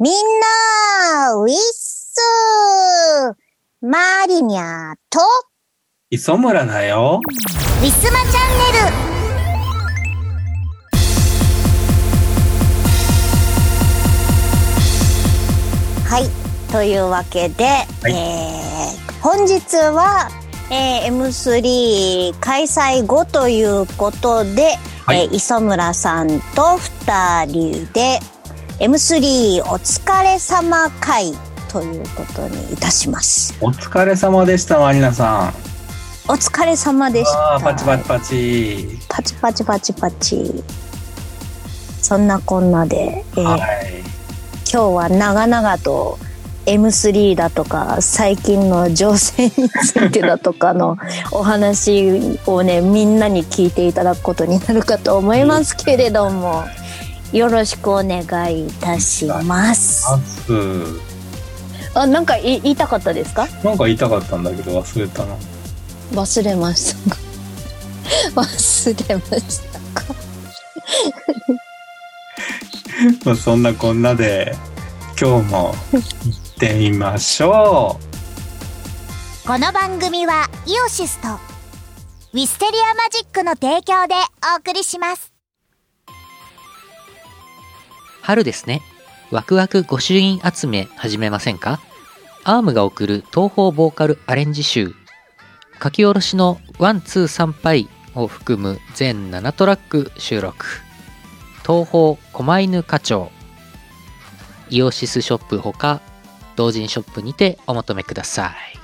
みんな、ウィッスマリニャと、磯村だよ。ウィスマチャンネル。はい。というわけで、いえー本日は、えー M3 開催後ということで、はいえー磯村さんと二人で M3 お疲れ様会ということにいたします。お疲れ様でした、マリナさん。お疲れ様でした。パチパチパチ。パチパチパチパチ。そんなこんなで、えーはい。今日は長々と M3 だとか最近の情勢についてだとかのお話をねみんなに聞いていただくことになるかと思いますけれどもよろしくお願いいたします。あなんかい言いたかったですか？なんか言いたかったんだけど忘れたな。忘れましたか？忘れましたか？まあそんなこんなで、今日も行ってみましょ この番組はイオシスとウィステリアマジックの提供でお送りします春ですね。ワクワク御朱印集め始めませんか？アームが送る東方ボーカルアレンジ集。書き下ろしの one、two、サンパイを含む全7トラック収録。東方狛犬課長。イオシスショップほか、同人ショップにてお求めください。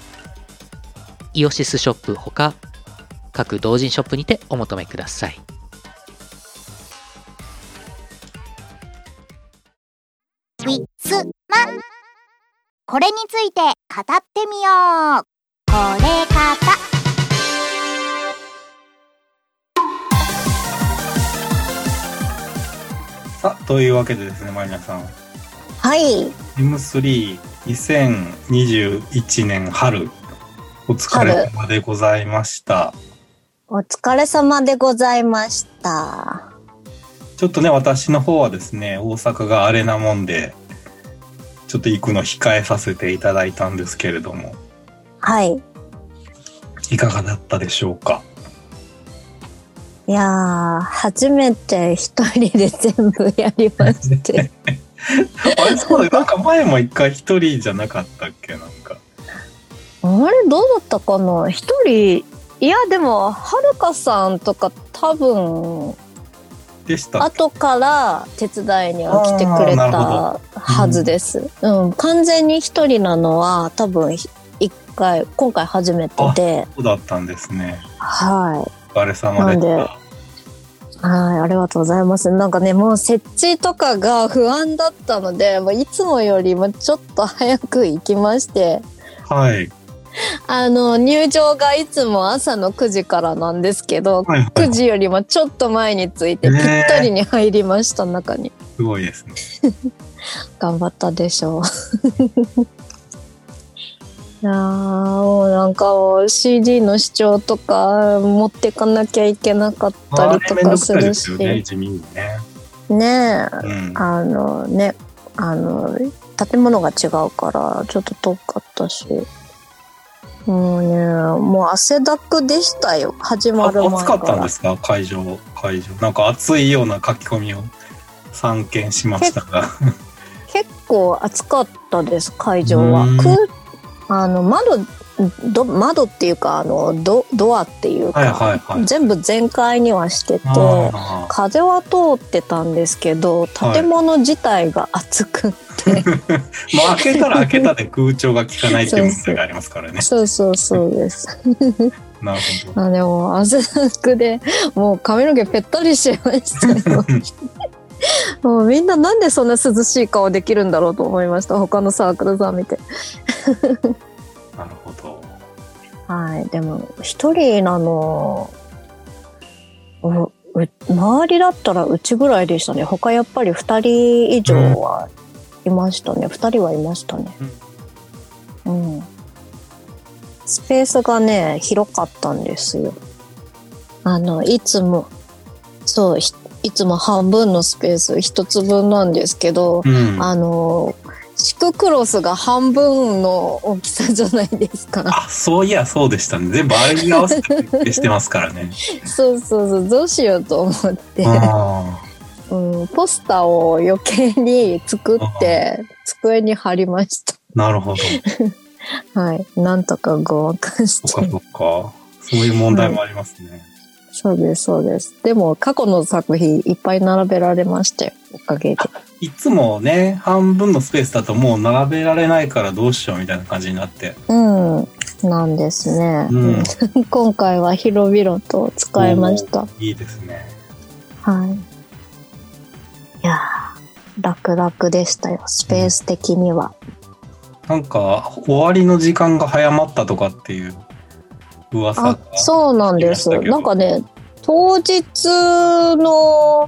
イオシスショップほか各同人ショップにてお求めくださいウィスマこれについて語ってみようこれ方う。さあ、というわけでですね、マリナさん。はい。M32021 年春、お疲れ様でございました。お疲れ様でございました。ちょっとね、私の方はですね、大阪があれなもんで、ちょっと行くの控えさせていただいたんですけれども、はい。いかがだったでしょうか？いやー、初めて一人で全部やりまして。あれそうだなんか前も一回一人じゃなかったっけ？なんか。あれどうだったかな？一人、いやでも、はるかさんとか多分、でした後から手伝いには来てくれたはずです。うん、完全に一人なのは多分一回、今回初めてで、そうだったんですね。はい。お疲れ様でした。はい、ありがとうございます。なんかね、もう設置とかが不安だったので、もういつもよりもちょっと早く行きまして、はい。あの、入場がいつも朝の9時からなんですけど、はい、はい。9時よりもちょっと前に着いて、ぴねったりに入りました、中に。すごいですね。頑張ったでしょう。いやーもうなんか CD の視聴とか持ってかなきゃいけなかったりとかするし。ね、地味にね。うん。あのね、あの、建物が違うから、ちょっと遠かったし。もうね、もう汗だくでしたよ。始まる前暑かったんですか？会場、会場。なんか暑いような書き込みを散見しましたが。結構暑かったです、会場はあの、窓、ど窓っていうか、あの、ドドアっていうか、はいはいはい。全部全開にはしてて、あ風は通ってたんですけど、建物自体が暑くって、ーもう開けたら開けたで空調が効かないっていう問題がありますからね。そうそうそうです。なるほど。あでも汗だくでもう髪の毛ぺったりしましたよ もうみんななんでそんな涼しい顔できるんだろうと思いました他のサークルさん見てなるほど。はい。でも一人なのうう周りだったらうちぐらいでしたね。他やっぱり二人以上はいましたね。二、人はいましたね。うん。スペースがね広かったんですよ。あのいつもそうひいつも半分のスペース一つ分なんですけど、うん。あのシククロスが半分の大きさじゃないですか。あ、そういや、そうでしたね。全部あれに合わせてしてますからね。そうそうそう。どうしようと思って、あうん、ポスターを余計に作って机に貼りましあ、なるほど。た はい。なんとかごまかしそっかてそっか。そういう問題もありますね。そうですそうです。でも過去の作品いっぱい並べられましたよおかげでいつもね、半分のスペースだともう並べられないからどうしようみたいな感じになって。うんなんですね、うん。今回は広々と使いましたいいですね。はい。いやー、楽々でしたよ、スペース的には。なんか、終わりの時間が早まったとかっていう噂あが。、そうなんです。なんかね、当日の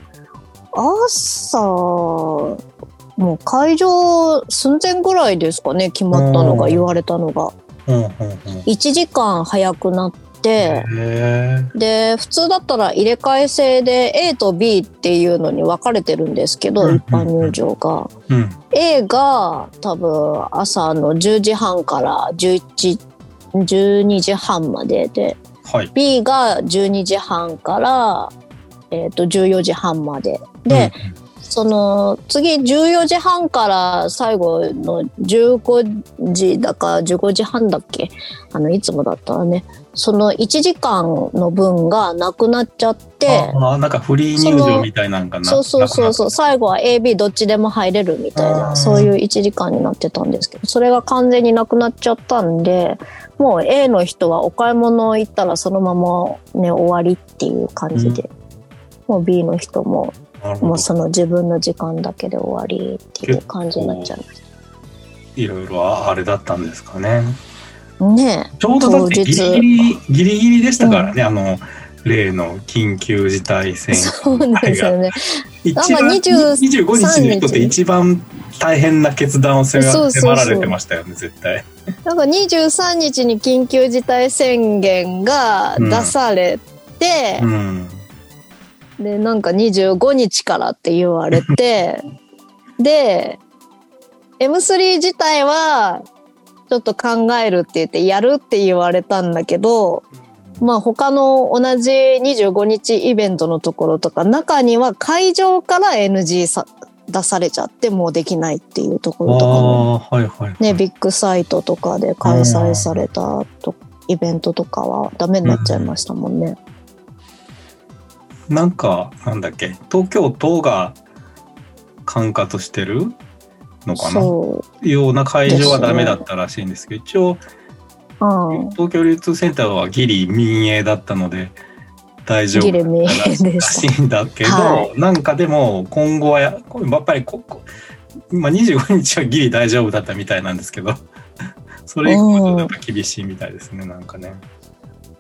朝、もう会場寸前ぐらいですかね、決まったのが、うん言われたのが。うんうんうん。1時間早くなって、へで、普通だったら入れ替え制で A と B っていうのに分かれてるんですけど、うん一般入場が。ーうん。A が多分朝の10時半から11 12時半までではい。B が12時半から、えー、と14時半までで、その次14時半から最後の15時だか15時半だっけ？あのいつもだったらねその1時間の分がなくなっちゃってああ、なんかフリー入場みたいなんかな。そうそうそうそうう。最後は AB どっちでも入れるみたいなそういう1時間になってたんですけどそれが完全になくなっちゃったんでもう A の人はお買い物行ったらそのままね終わりっていう感じで、もう B の人も。もうその自分の時間だけで終わりっていう感じになっちゃいましいろいろあれだった。んですかね。たねちょうどだってギリギリ、ギリギリでしたからね、あの、例の緊急事態宣えそうなんですよね。一なんか番20 25日。の人って一番大変な決断を迫そうそうそう迫られてましたよね、絶対。なんか23日に緊急事態宣言が出されて、うん。でなんか25日からって言われて で M3 自体はちょっと考えるって言ってやるって言われたんだけどまあ他の同じ25日イベントのところとか中には会場から NG さ出されちゃってもうできないっていうとこあろとかもあ、はいはい。ねビッグサイトとかで開催されたとイベントとかはダメになっちゃいましたもんね。なんか、なんだっけ、東京都が管轄してるのかな？ような会場はダメだったらしいんですけど、一応、うん東京流通センターはギリ民営だったので大丈夫らでししいんだけど、はなんかでも今後はややっぱりここ、まあ、25日はギリ大丈夫だったみたいなんですけど それ以降はちょっとやっぱ厳しいみたいですねなんかね。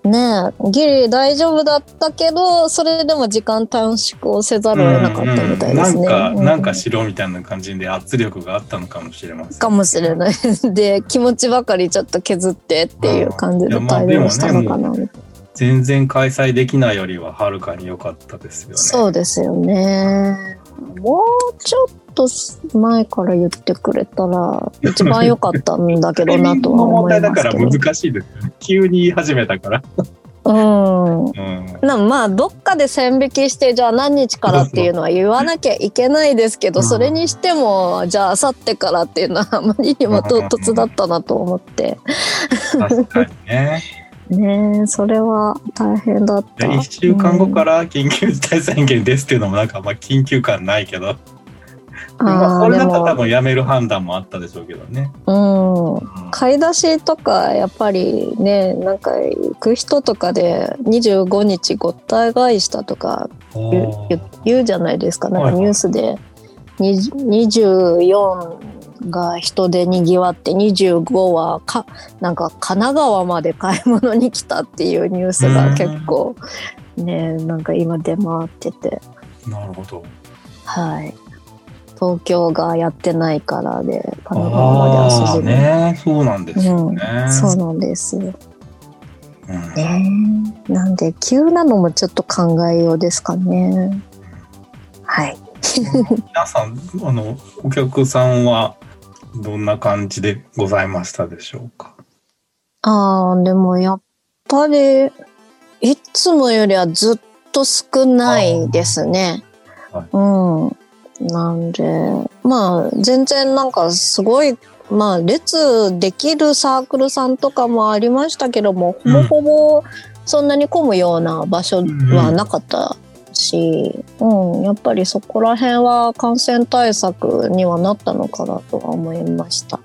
ねえギリ大丈夫だったけどそれでも時間短縮をせざるを得なかったみたいですね。うんうんなんか、うんなんかしろみたいな感じで圧力があったのかもしれません。かもしれない。で気持ちばかりちょっと削ってっていう感じで対応したのかな、全然開催できないよりははるかに良かったですよね。そうですよね。もうちょっと前から言ってくれたら 一番良かったんだけどなとはの問思い題だからますけど。難しいですよね。急に言い始めたから。うん。うん。なまあどっかで線引きしてじゃあ何日からっていうのは言わなきゃいけないですけどうんそれにしてもじゃああさってからっていうのはあまりにも唐突だったなと思って確かにね。ねえそれは大変だった。1週間後からら緊急事態宣言ですっていうのもなんかあんま緊急感ないけど。まあ、それだったら多分やめる判断もあったでしょうけどね。うん。うん。買い出しとかやっぱりねなんか行く人とかで25日ごった返したとか言うじゃないですか。なんかニュースで。20 24が人でにぎわって25はかなんか神奈川まで買い物に来たっていうニュースが結構ねなんか今出回ってて。なるほど。はい東京がやってないからで神奈川までああ足しね、そうなんですよね。そうなんですようんねなんで急なのもちょっと考えようですかねはい 皆さん、あの、お客さんはどんな感じでございましたでしょうか？ああ、でもやっぱり、いつもよりはずっと少ないですね。あーうん。なんで、まあ、全然なんかすごい、まあ、列できるサークルさんとかもありましたけども、ほぼほぼそんなに混むような場所はなかったし、うん、やっぱりそこら辺は感染対策にはなったのかなとは思いました。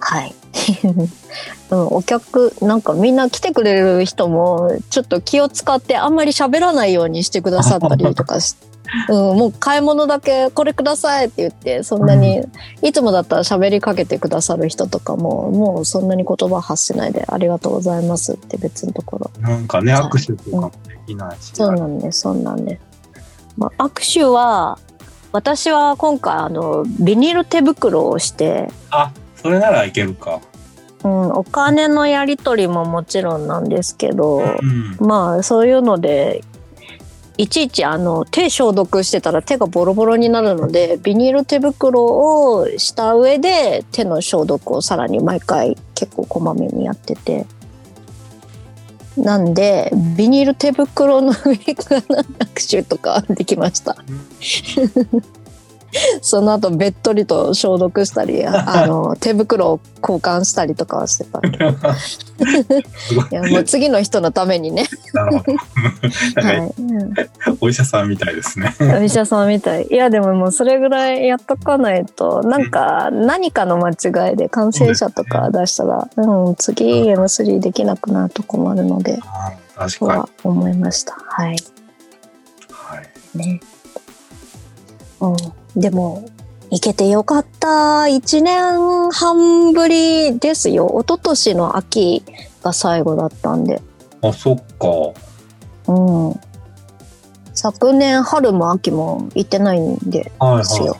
はい。うん、お客なんかみんな来てくれる人もちょっと気を使ってあんまり喋らないようにしてくださったりとかし、うん、もう買い物だけこれくださいって言ってそんなに、いつもだったら喋りかけてくださる人とかももうそんなに言葉発しないでありがとうございますって別のところなんかね、はい握手とかもできないし。そうなんですそうなんです、まあ、握手は私は今回あのビニール手袋をしてあ、それならいけるか。うん、お金のやり取りももちろんなんですけど、うん。まあそういうのでいちいちあの手消毒してたら手がボロボロになるのでビニール手袋をした上で手の消毒をさらに毎回結構こまめにやってて。なんでビニール手袋の上から握手とかできました。その後べっとりと消毒したり あの手袋を交換したりとかはしてたいいやもう次の人のためにね、はいうんお医者さんみたいですね。お医者さんみたい。いや、でももうそれぐらいやっとかないと、なんか何かの間違いで感染者とか出したら、うん、次 M3 できなくなると困るので、確かに。は思いました。はい。はい。ね。うん。でも、行けてよかった。一年半ぶりですよ。一昨年の秋が最後だったんで。あ、そっか。うん。昨年春も秋も行ってないんで、はいですよは。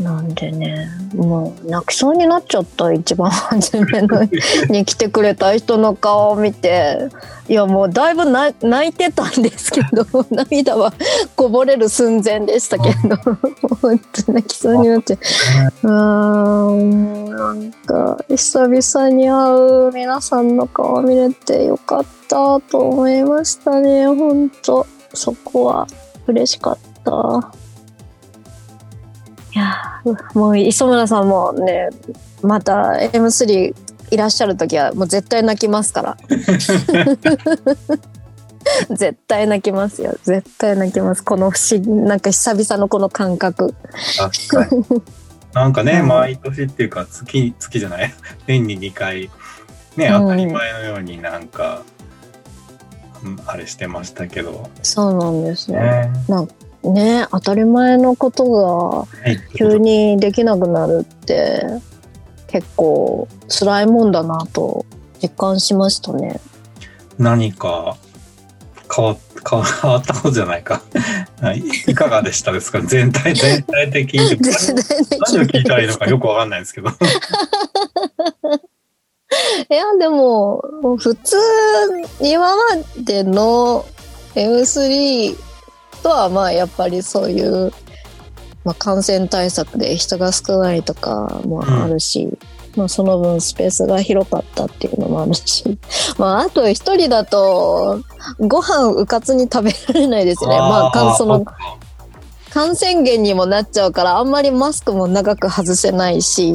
なんでね、もう泣きそうになっちゃった、一番初めのに来てくれた人の顔を見て、いやもうだいぶ泣いてたんですけど、涙はこぼれる寸前でしたけど、本当泣きそうになっちゃう。うーん、なんか久々に会う皆さんの顔見れてよかったと思いましたね、本当そこは嬉しかった。いやーもう磯村さんもねまた M3 いらっしゃる時はもう絶対泣きますから。絶対泣きますよ。絶対泣きます。この不思議なんか久々のこの感覚。確かに。なんかね、うん。毎年っていうか月、月じゃない、年に2回、ね、うん。当たり前のようになんか、うんあれしてましたけど、そうなんですよ。ね。ね当たり前のことがはい急にできなくなるって結構辛いもんだなと実感しましたね何か変わ変わったことじゃないか。はいいかがでしたですか？全体、全体的に。何を聞いたらいいのかよくわかんないですけど。いや、でも、普通、今までの M3 とはまあやっぱりそういう、まあ、感染対策で人が少ないとかもあるし、まあ、その分スペースが広かったっていうのもあるし、まあ、あと一人だとご飯うかつに食べられないですね。まあ、かその感染源にもなっちゃうからあんまりマスクも長く外せないし。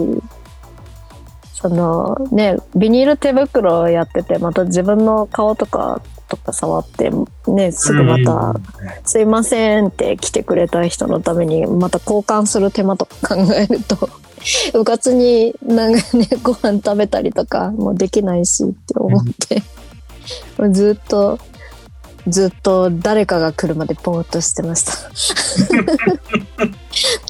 そのねビニール手袋をやっててまた自分の顔とかとか触ってねすぐまた「すいません」って来てくれた人のためにまた交換する手間とか考えると うかつになんかね ご飯食べたりとかもできないしって思って。ずっとずっと誰かが来るまでぼーっとしてました。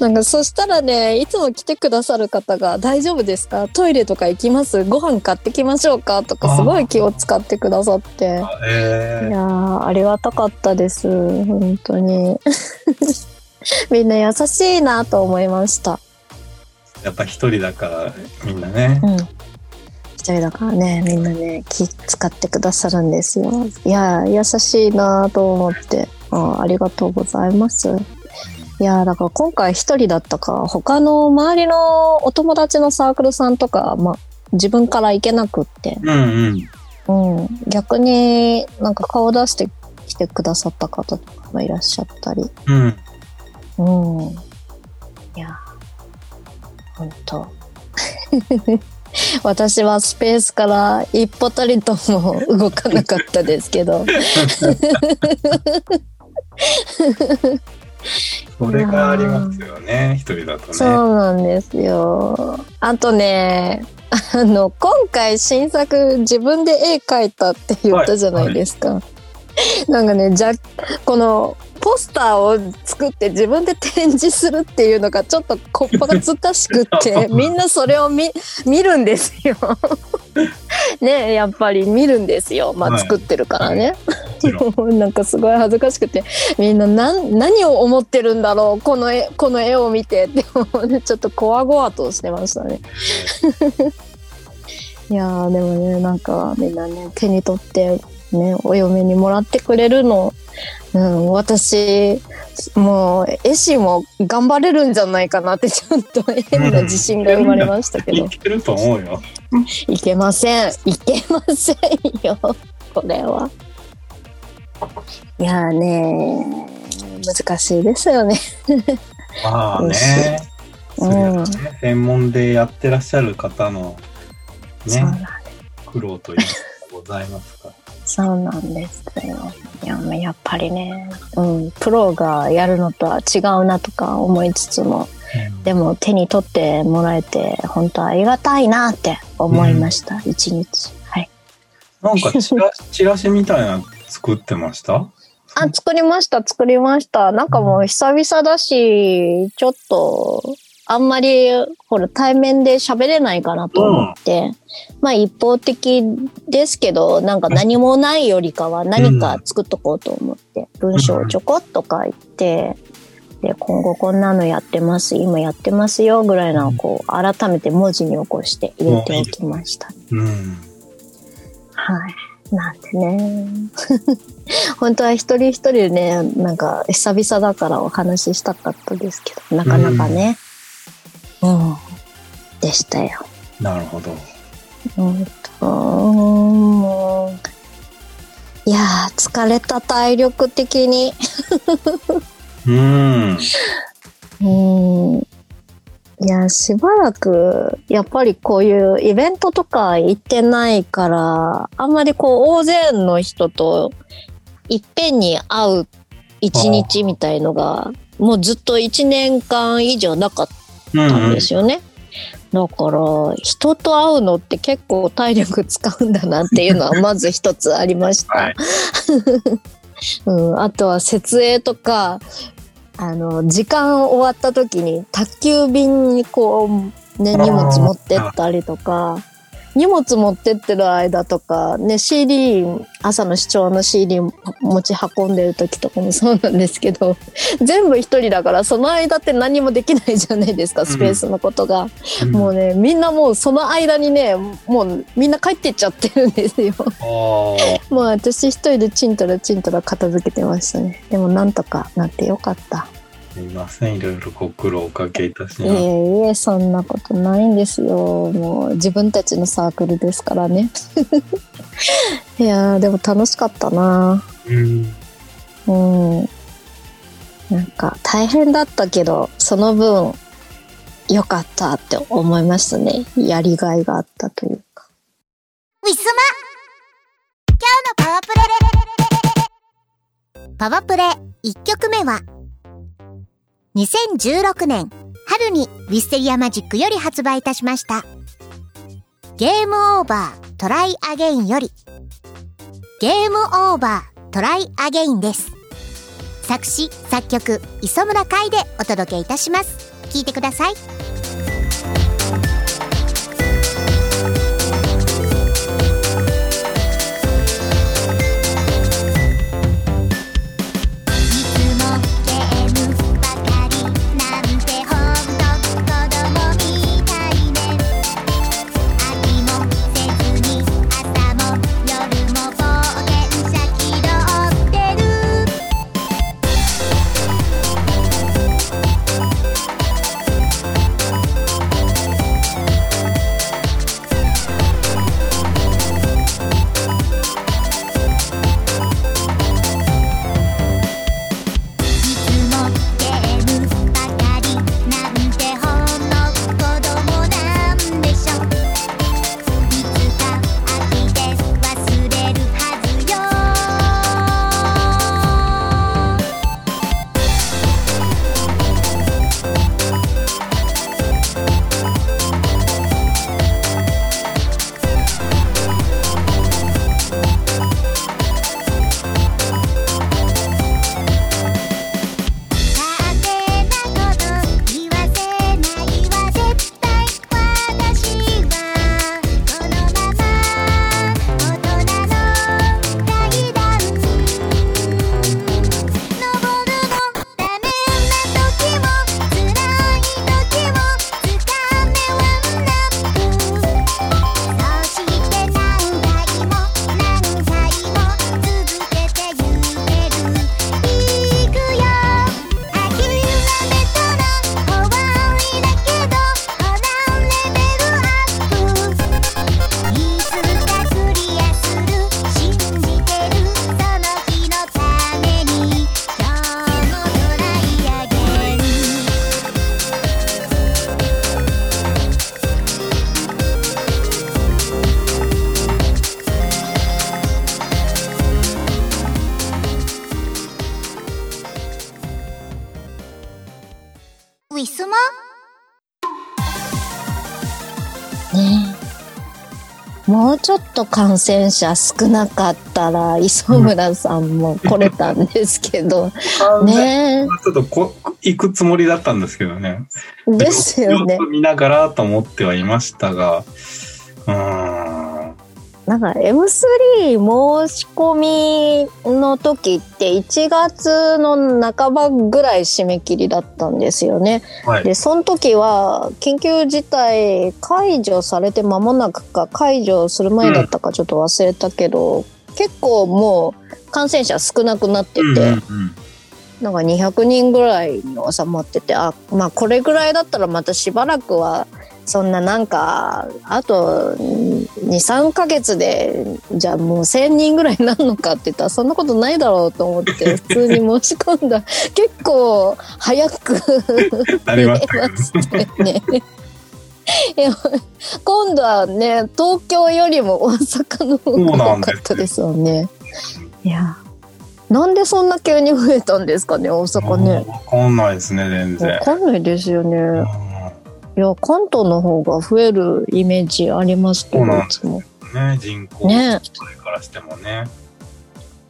なんかそしたらねいつも来てくださる方が「大丈夫ですか？トイレとか行きます？ご飯買ってきましょうか?」とかすごい気を使ってくださって。えいやーありがたかったです。本当に。みんな優しいなと思いました。ー、やっぱ一人だからみんなね。うん一人だからねみんなね気使ってくださるんですよ。いやー優しいなと思って。あありがとうございます。いやーだから今回一人だったか他の周りのお友達のサークルさんとか、まあ、自分から行けなくって、うんうん。うん、逆になんか顔出して来てくださった方とかもいらっしゃったり。うん。うん。いや、本当 私はスペースから一歩たりとも動かなかったですけど。それがありますよね、一人だとね。そうなんですよ。あとね、あの、今回新作自分で絵描いたって言ったじゃないですか。なんかね、じゃ、この、ポスターを作って自分で展示するっていうのがちょっとこっぱがつかしくって、みんなそれを見、見るんですよ。ねやっぱり見るんですよ。まあはい作ってるからね。もちろん なんかすごい恥ずかしくてみんな何何を思ってるんだろうこの絵この絵を見てってちょっとこわごわとしてましたね。いやーでもねなんかみんなね手に取ってねお嫁にもらってくれるの、うん、私もう絵師も頑張れるんじゃないかなってちょっと変な自信が生まれましたけど、いけると思うよ。いけませんいけませんよ これは。いやーね難しいですよね。まあね。うんね専門でやってらっしゃる方のね、苦労というのがございますから。そうなんですよ。いやまあやっぱりね、うん、プロがやるのとは違うなとか思いつつもでも手に取ってもらえて本当ありがたいなって思いました、一日。はい。なんかチラ チラシみたいなの作ってました？あ、作りました、作りました。なんかもう久々だし、ちょっと、あんまり、ほら、対面で喋れないかなと思って、まあ一方的ですけど、なんか何もないよりかは何か作っとこうと思って、文章をちょこっと書いて、で、今後こんなのやってます、今やってますよ、ぐらいのをこう、改めて文字に起こして入れておきました。うん。はい。なんでね。本当は一人一人ね、なんか久々だからお話ししたかったですけど、なかなかね。うん。でしたよ。なるほど。うんと、もう。いやー、疲れた体力的に。うん。うん。いや、しばらく、やっぱりこういうイベントとか行ってないから、あんまりこう、大勢の人といっぺんに会う一日みたいのが、もうずっと一年間以上なかったんですよね。だから、人と会うのって結構体力使うんだなっていうのはまず一つありました。はい うん、あとは設営とか、あの、時間終わった時に宅急便にこう、ね、荷物持ってったりとか、荷物持ってってる間とか、ね、CD、朝の視聴の CD 持ち運んでる時とかもそうなんですけど、全部一人だから、その間って何もできないじゃないですか、スペースのことが。うんもうね、みんなもうその間にね、もうみんな帰ってっちゃってるんですよ。もう私一人でチンタラチンタラ片付けてましたね。でもなんとかなってよかった。すみません。いろいろご苦労おかけいたしいます。えいえ、そんなことないんですよ。もう自分たちのサークルですからね。いやー、でも楽しかったな。うん。うん。なんか大変だったけど、その分良かったって思いましたね。やりがいがあったというか。ウィスマ今日のパワープレパワープレ1曲目は2016年春にウィステリアマジックより発売いたしました。ゲームオーバートライアゲインより。ゲームオーバートライアゲインです。作詞作曲磯村海でお届けいたします。聴いてください。と感染者少なかったら磯村さんも来れたんですけど、ねちょっとこ行くつもりだったんですけどね。えですよね見ながらと思ってはいましたが。なんか M3 申し込みの時って1月の半ばぐらい締め切りだったんですよね。はい。で、その時は緊急事態解除されて間もなくか解除する前だったかちょっと忘れたけど、結構もう感染者少なくなってて、うんうんうんなんか200人ぐらいに収まってて、あ、まあこれぐらいだったらまたしばらくは、そんななんか、あと2、3ヶ月で、じゃあもう1000人ぐらいになるのかって言ったら、そんなことないだろうと思って、普通に申し込んだ。結構早くなりましたけど増えましたよね。今度はね、東京よりも大阪の方が多かったですよね。いや、なんでそんな急に増えたんですかね、大阪ね。わかんないですね、全然わ。かんないですよね。うんいや、関東の方が増えるイメージありますけど、そうなんですいつも。ね、人口ねそれからしてもね。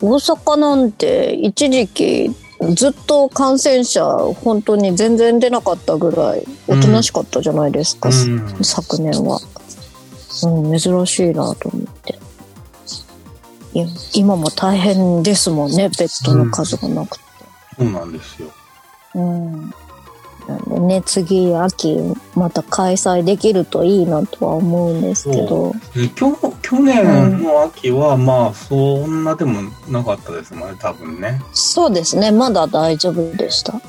大阪なんて一時期ずっと感染者本当に全然出なかったぐらいおとなしかったじゃないですか、うん昨年は。うん、珍しいなと思って。今も大変ですもんね、ベッドの数がなくて。そうなんですよ。うん。なんでね、次、秋、また開催できるといいなとは思うんですけど。去去年の秋は、まあ、そんなでもなかったですもんね、多分ね。そうですね、まだ大丈夫でした。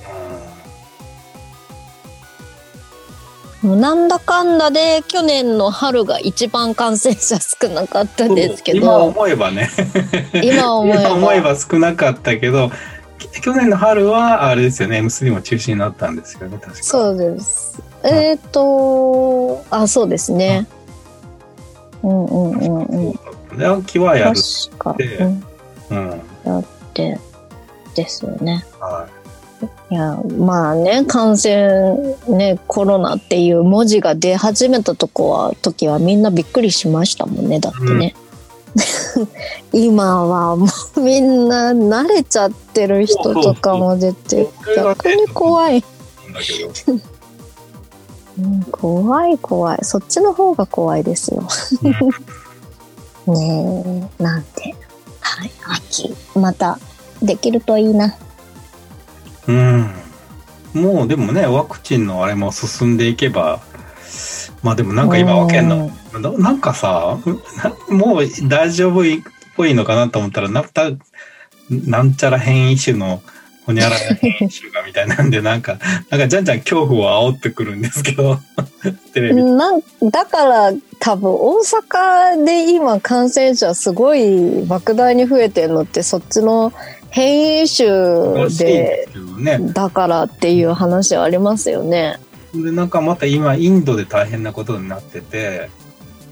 なんだかんだで去年の春が一番感染者少なかったですけど今思えばね 今思えば少なかったけど去年の春はあれですよね、M3 も中止になったんですよね、確か。そうです。えっ、と、あ、そうですね。うんうんうんうん。で、秋はやる。確か、でうん、うん。で、ですよね。はいや、まあね、感染、ね、コロナっていう文字が出始めたとこは、時はみんなびっくりしましたもんね、だってね。今はもうみんな慣れちゃってる人とかも出て、逆に怖い。うん怖い怖い。そっちの方が怖いですよ。ねえ、なんて。はい、秋。また、できるといいな。うん。もうでもね、ワクチンのあれも進んでいけば、まあでもなんか今わけんの。ななんかさ、なもう大丈夫っぽいのかなと思ったら、なんたなんちゃら変異種のほにゃらら変異種がみたいなんで、なんか、なんかじゃんじゃん恐怖を煽ってくるんですけど、テレビ。なんだから多分大阪で今感染者すごい莫大に増えてるのってそっちの変異種で。だからっていう話ありますよね。で、なんかまた今インドで大変なことになってて、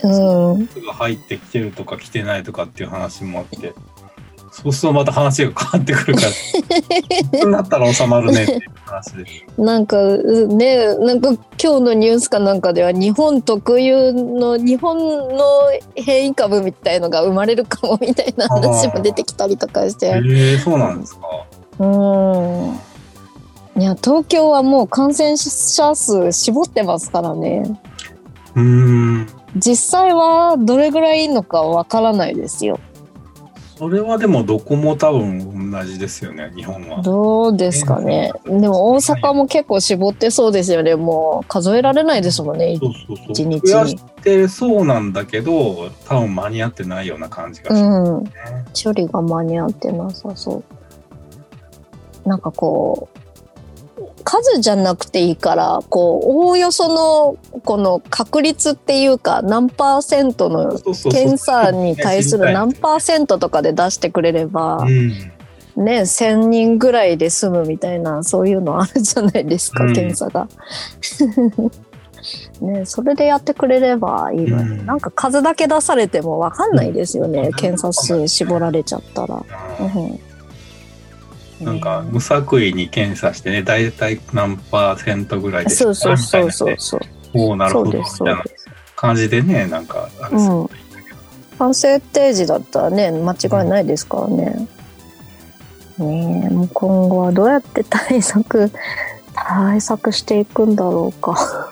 うん。が入ってきてるとか来てないとかっていう話もあって、そうするとまた話が変わってくるから、そうなったら収まるねっていう話で。なんかうね、なんか今日のニュースかなんかでは日本特有の日本の変異株みたいのが生まれるかもみたいな話も出てきたりとかしえて。えそうなんですか。うん。いや、東京はもう感染者数絞ってますからね。うーん。実際はどれぐらいいいのかわからないですよ。それはでもどこも多分同じですよね、日本は。どうですかね。でも大阪も結構絞ってそうですよね。もう数えられないですもんね。そうそうそう。一日してそうなんだけど、多分間に合ってないような感じがしますうん。ね。処理が間に合ってなさそう。なんかこう、数じゃなくていいから、こう、おおよその、この確率っていうか、何パーセントの検査に対するね 何パーセントとかで出してくれれば、うん。ね、1000人ぐらいで済むみたいな、そういうのあるじゃないですか、うん。検査が。ね、それでやってくれればいいのに、うん。なんか数だけ出されてもわかんないですよね、うん。検査数絞られちゃったら。うんなんかね無作為に検査してね、大体何パーセントぐらいでそうそうそうそうみそう。おお、なるほど、みたいうな。感じでね、なんか、あれするといいんだったらね、間違いないですからね。ねえ、もう今後はどうやって対策、対策していくんだろうか。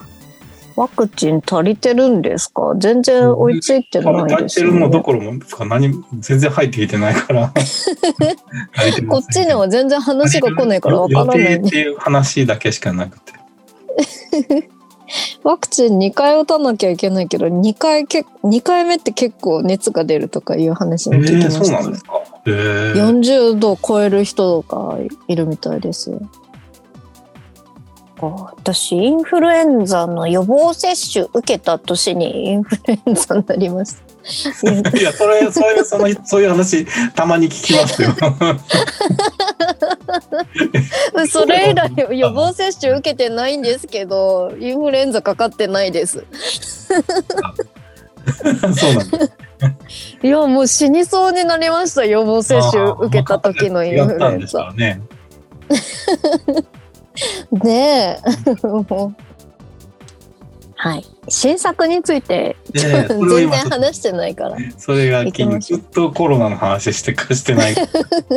ワクチン足りてるんですか？全然追いついてない足りですよね。てるのどころもか何も全然入ってきてないから。こっちには全然話が来ないからわからないっていう話だけしかなくて。ワクチン2回打たなきゃいけないけど、2回け、2回目って結構熱が出るとかいう話えも聞ましたねなんですか。えー、40度を超える人がいるみたいですよ。あ私、インフルエンザの予防接種受けた年にインフルエンザになりました。いや、それ、それ、その、そういう話、たまに聞きますよ。それ以来予防接種受けてないんですけど、インフルエンザかかってないです。そうなんです。いや、もう死にそうになりました、予防接種受けた時のインフルエンザ。ね。ねえ。はい。新作について、全今然話してないから。それが気にずっとコロナの話してかしてない。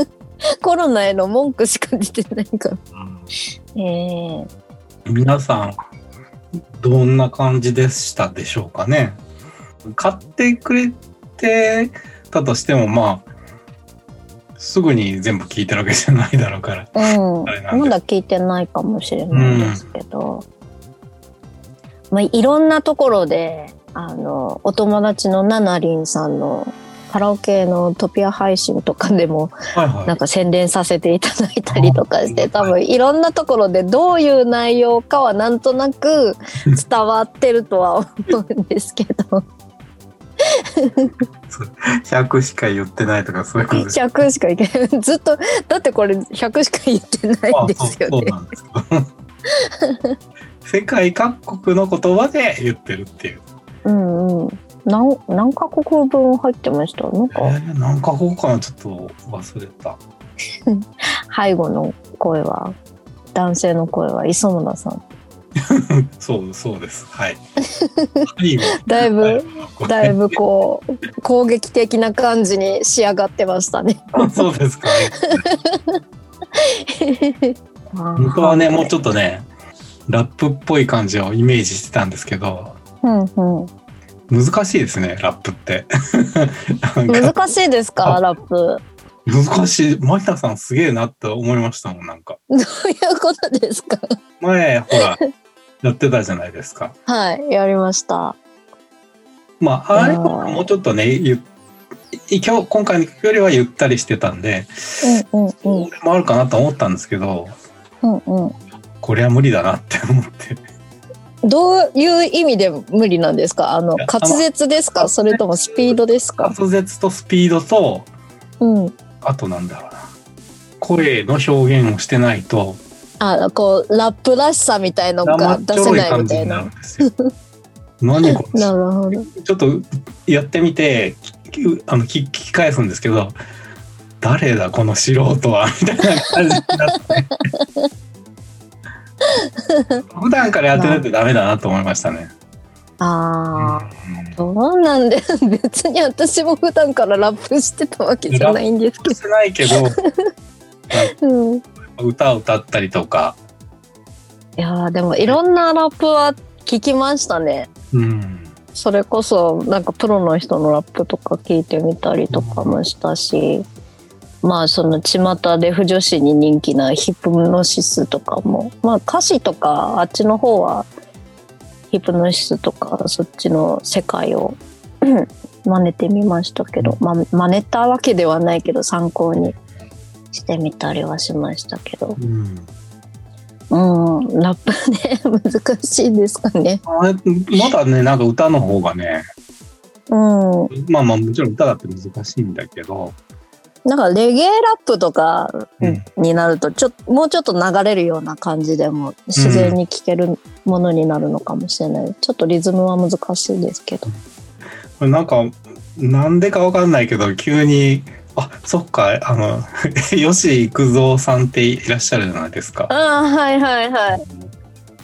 コロナへの文句しか出てないから。ええ皆さん、どんな感じでしたでしょうかね。買ってくれてたとしても、まあ、すぐに全部聞いてるわけじゃないだろうから。うん。まだ聞いてないかもしれないですけど、まあ、いろんなところであのお友達のナナリンさんのカラオケのトピア配信とかでもはいはい。なんか宣伝させていただいたりとかしてあ多分いろんなところでどういう内容かはなんとなく伝わってるとは思うんですけど 100しか言ってないとかそういうことです。100しかいけないずっとだってこれ100しか言ってないんですよあそうそうね。なんですけど。世界各国の言葉で言ってるっていう。うんうん何何カ国分入ってました？なんえかー、何カ国かな？ちょっと忘れた。背後の声は男性の声は磯村さん そうそうです。はい。はい だいぶはいだいぶこう攻撃的な感じに仕上がってましたね。そうですか。本本当はね、もうちょっとね、ラップっぽい感じをイメージしてたんですけど、うんうん難しいですね、ラップって。難しいですかあラップ。難しい。マリナさんすげえなって思いましたもん、なんか。どういうことですか？前、ほら、やってたじゃないですか。はい、やりました。まあ、あれあーもうちょっとね、ゆ今日、今回よりはゆったりしてたんで、うんうんうんこれもあるかなと思ったんですけど、うんうん。これは無理だなって思って。どういう意味で無理なんですか？あの滑舌ですか？それともスピードですか？滑舌とスピードと、うん。あとなんだろうな。声の表現をしてないと、あ、こう、ラップらしさみたいの生が出せない。みたいな。何これ？なるほど。ちょっとやってみて、きあの聞聞き返すんですけど、誰だこの素人は？みたいな感じになって。普段からやってないとダメだなと思いましたね。ああ、うん。どうなんで、別に私も普段からラップしてたわけじゃないんですけしてないけど、ど。うん。い歌を歌ったりとか、やーでもいろんなラップは聞きましたね。うん、それこそなんかプロの人のラップとか聞いてみたりとかもしたし、まあその巷で不女子に人気なヒプノシスとかも。まあ歌詞とかあっちの方はヒプノシスとかそっちの世界をう ん真似てみましたけど、まあ、真似たわけではないけど参考にしてみたりはしましたけど。うん。うん。ラップね難しいですかね。まだねなんか歌の方がね。うん。まあまあもちろん歌だって難しいんだけど、なんかレゲエラップとかうん。になるとちょっともうちょっと流れるような感じでも自然に聴けるものになるのかもしれない、ちょっとリズムは難しいですけど。なんかなんでかわかんないけど急にあそっかあの 吉幾三さんっていらっしゃるじゃないですか。ああはいはいはい。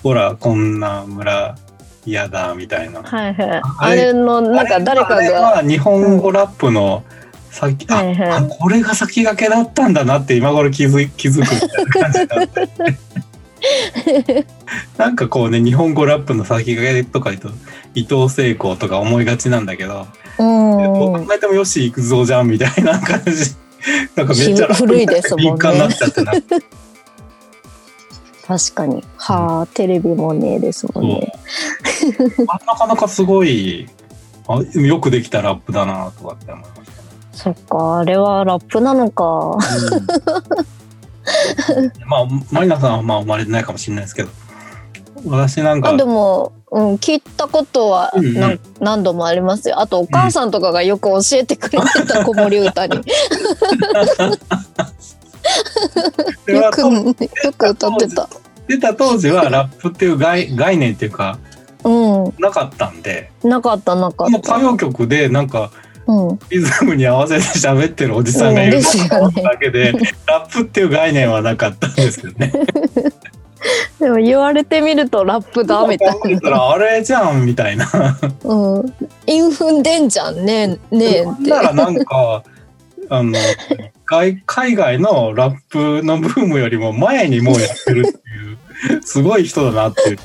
ほらこんな村嫌だみたいな。はいはい。あれのなんか誰かがは日本語ラップの先、はいはい。ああこれが先駆けだったんだなって今頃気づ 気づくみたいな感じになって なんかこうね日本語ラップの先駆けとか言うと伊藤聖子とか思いがちなんだけど、うん。どう考えても吉幾三じゃんみたいな感じ。なんかめっちゃ古いですもんね。敏感になっちゃってな。確かに。はあテレビもねですもんね。あなかなかすごいあよくできたラップだなとかって思いました。ね。そっかあれはラップなのか。まあマリナさんはまあ生まれてないかもしれないですけど。私なんかあでも、うん、聞いたことはうんうん。何,、何度もありますよ。あとお母さんとかがよく教えてくれてた子守歌に。よくよく歌ってた。出た当時はラップっていう概概念っていうかうん、なかったんで。なかったなかった。歌謡曲でなんかうん、リズムに合わせて喋ってるおじさんがいるうんだけで、ラップっていう概念はなかったんですよね。でも言われてみるとラップだみたいな。らあれじゃんみたいな。うん、インフンでんじゃんねえねえって。ならなんかあの外海外のラップのブームよりも前にもうやってるっていうすごい人だなっていう。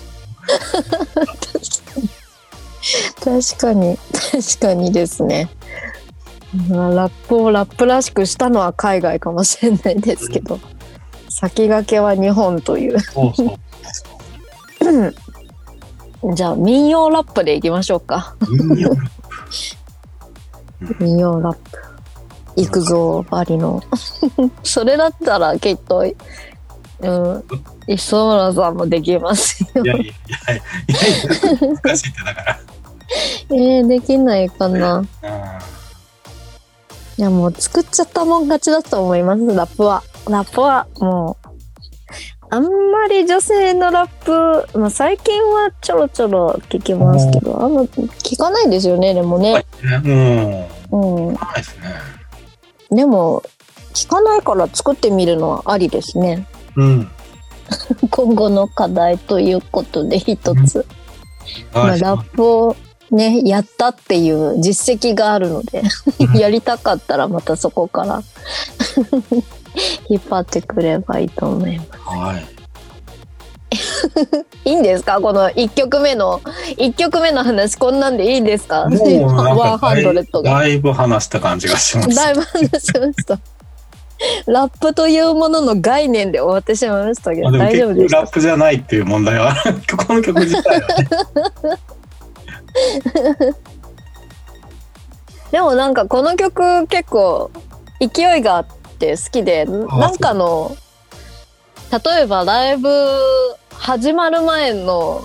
確かに確かにですね。まあラップをラップらしくしたのは海外かもしれないですけど、先駆けは日本という。じゃあ民謡ラップでいきましょうか。民謡ラップ。行くぞ、バリの。それだったらきっと、うん、磯村さんもできますよい。やいやいやいやいや難しいってだから。えー、できないかな。うんいや、もう作っちゃったもん勝ちだと思います、ラップは。ラップは、もう。あんまり女性のラップ、まあ、最近はちょろちょろ聞きますけど、あんま聞かないんですよね、でもね。うん。うん。ないですね。でも、聞かないから作ってみるのはありですね。うん。今後の課題ということで一つ。まあ、はいラップをね、やったっていう実績があるので、やりたかったらまたそこから 引っ張ってくればいいと思います。はい。いいんですか？この1曲目の、1曲目の話こんなんでいいんですか？もうなんワンハかだいンドレッドが。だいぶ話した感じがします。だいぶ話しました。ラップというものの概念で終わってしまいましたけど、大丈夫ですラップじゃないっていう問題はこの曲自体はね。でもなんかこの曲結構勢いがあって好きで、なんかの、例えばライブ始まる前の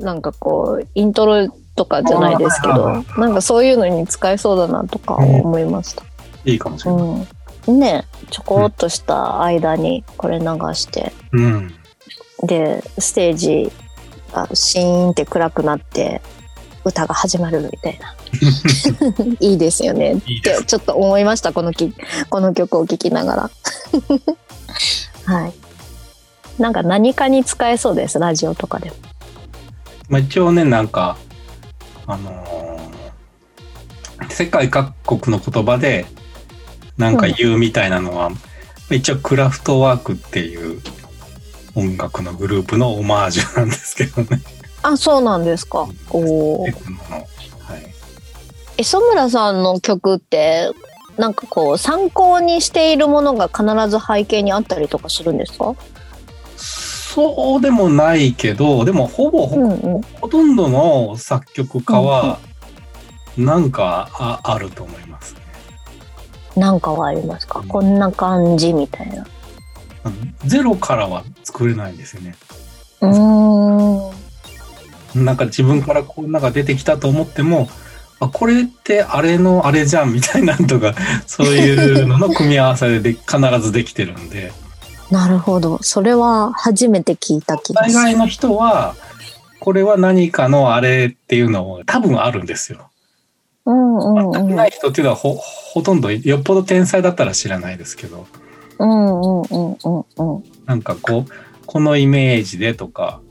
なんかこうイントロとかじゃないですけど、なんかそういうのに使えそうだなとか思いました。いいかもしれない。うん。ねちょこっとした間にこれ流して、うん。で、ステージがシーンって暗くなって、歌が始まるみたいな。いいですよねって。ちょっと思いました、このきこの曲を聴きながら。はい。なんか何かに使えそうです、ラジオとかでも。まあ一応ね、なんか、あのー世界各国の言葉でなんか言うみたいなのは、一応クラフトワークっていう音楽のグループのオマージュなんですけどね。あ、そうなんですか。おーテクノの。はい。磯村さんの曲って、なんかこう、参考にしているものが必ず背景にあったりとかするんですか？そうでもないけど、でもほぼほ,、うんうん。ほとんどの作曲家は、なんかああると思いますね。なんかはありますか、うんこんな感じみたいな。ゼロからは作れないんですよね。うーん。なんか自分からこうなんか出てきたと思っても、あ、これってあれのあれじゃんみたいなんとか、そういうのの組み合わせでで必ずできてるんで、なるほど。それは初めて聞いた気がする。大概の人は、これは何かのあれっていうのを多分あるんですよ。うんうんうん。ない人っていうのはほほとんどよっぽど天才だったら知らないですけど、うんうんうんうんうん。なんかこう、このイメージでとか、うん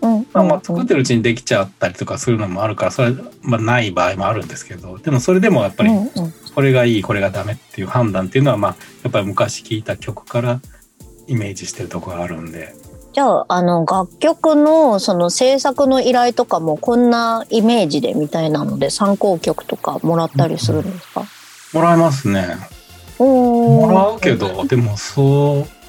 まあ、まあ作ってるうちにできちゃったりとかするのもあるから、それはまあない場合もあるんですけど、でもそれでもやっぱりうんうんこれがいい、これがダメっていう判断っていうのは、まあ、やっぱり昔聴いた曲からイメージしてるところがあるんで、じゃあ、あの、楽曲のその制作の依頼とかもこんなイメージでみたいなので参考曲とかもらったりするんですか、もらえますね。もらうけど、でもそう、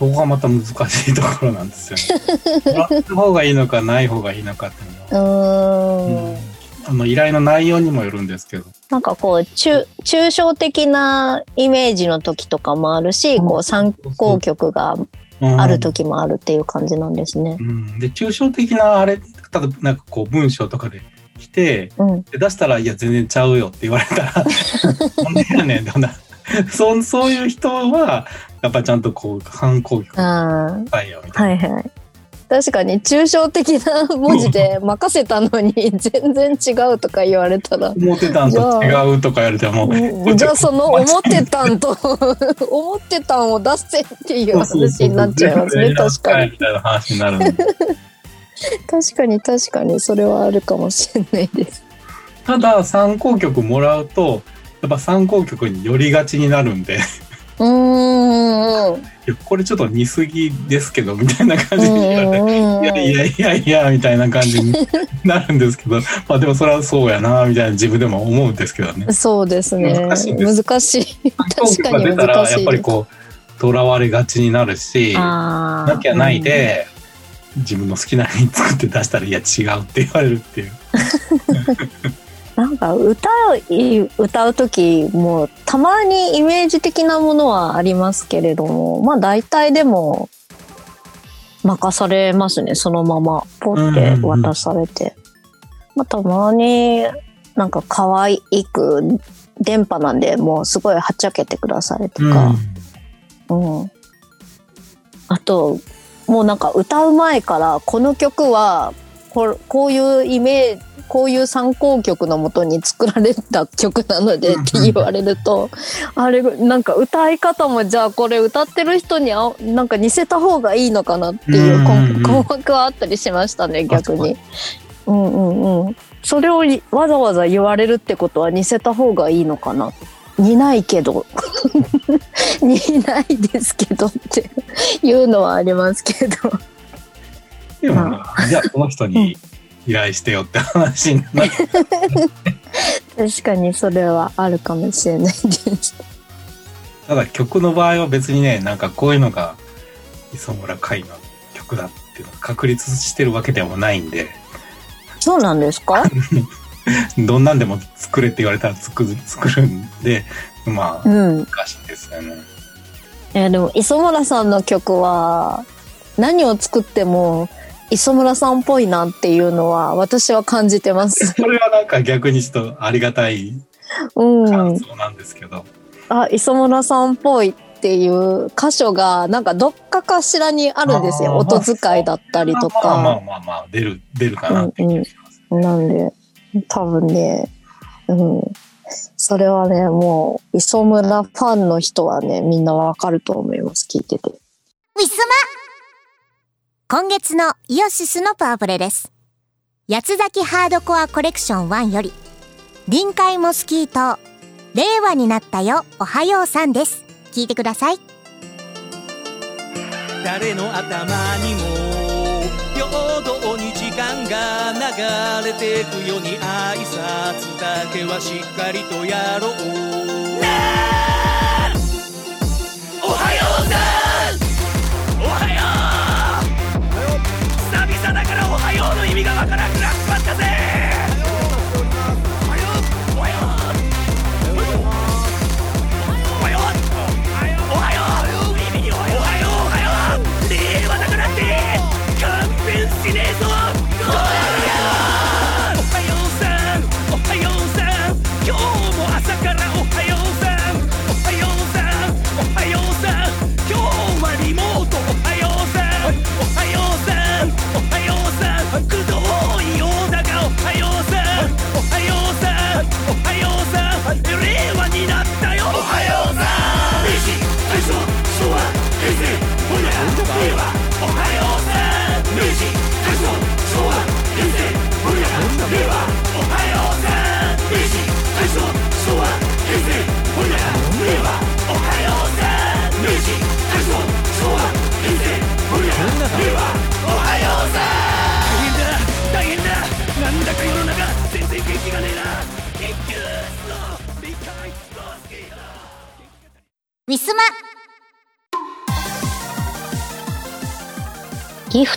そこがまた難しいところなんですよね。もらった方がいいのか、ない方がいいのかっていうのは、ん。うんあの依頼の内容にもよるんですけど、なんかこう、抽抽象的なイメージの時とかもあるし、こう参考曲がうんある時もあるっていう感じなんですね。うん、で抽象的なあれ例えばなんかこう文章とかで来てうん。で出したら「いや全然ちゃうよ」って言われたら「なんでやねん」ってほんなそうそういう人はやっぱちゃんとこう反抗曲あしたいよみあ、たいな。はいはい。確かに抽象的な文字で任せたのに 全然違うとか言われたら。思ってたんと違うとか言われてもうん。じゃあその思ってたんと 思ってたんを出せっていう話になっちゃいますね。確かに。みたいな話になる確かに確かに。それはあるかもしれないです。ただ参考曲もらうとやっぱ参考曲に寄りがちになるんでうーん。いやこれちょっと似すぎですけどみたいな感じ。に言われて。うん。いやいやいやいやみたいな感じになるんですけど。まあでもそれはそうやなみたいな自分でも思うんですけどね。そうですね。難しい難しい。確かにが出たらやっぱりこうとらわれがちになるしなきゃないで、自分の好きなように作って出したらいや違うって言われるっていう。なんか歌う、歌う時もたまにイメージ的なものはありますけれども、まあ大体でも任されますね、そのまま。ポって渡されて。まあたまになんか可愛く、電波なんでもうすごいはっちゃけてくださいとか。うん。あと、もうなんか歌う前から、この曲は、ここういうイメージ、こういう参考曲のもとに作られた曲なのでって言われると、あれ、なんか歌い方もじゃあこれ歌ってる人にあなんか似せた方がいいのかなっていう困困惑はあったりしましたね、逆に。うんうんうん。それをいわざわざ言われるってことは似せた方がいいのかな。似ないけど。似ないですけどっていうのはありますけど。でも、じゃあこの人に依頼してよって話になって、確かにそれはあるかもしれないです。ただ曲の場合は別にね、なんかこういうのが磯村海の曲だっていうのが確立してるわけでもないんで、そうなんですか？どんなんでも作れって言われたら作る作るんで、まあ、うん。難しいですよね。えーでも磯村さんの曲は何を作っても磯村さんっぽいなっていうのは私は感じてます。それはなんか逆にちょっとありがたいうん感。想なんですけど、あ、磯村さんっぽいっていう箇所がなんかどっかかしらにあるんですよ。音使いだったりとまあまあか。まあまあ、出る、出るかなって気がします。なんで、多分ね、うん。それはね、もう、磯村ファンの人はね、みんなわかると思います。聞いてて。ウィスマ今月のイオシスのパワープレです。八つ咲きハードコアコレクション1より、臨海モスキート、令和になったよ、おはようさんです。聞いてください。誰の頭にも平等に時間が流れてくように挨拶だけはしっかりとやろうおはようさんからおはようの意味がわからなくなった。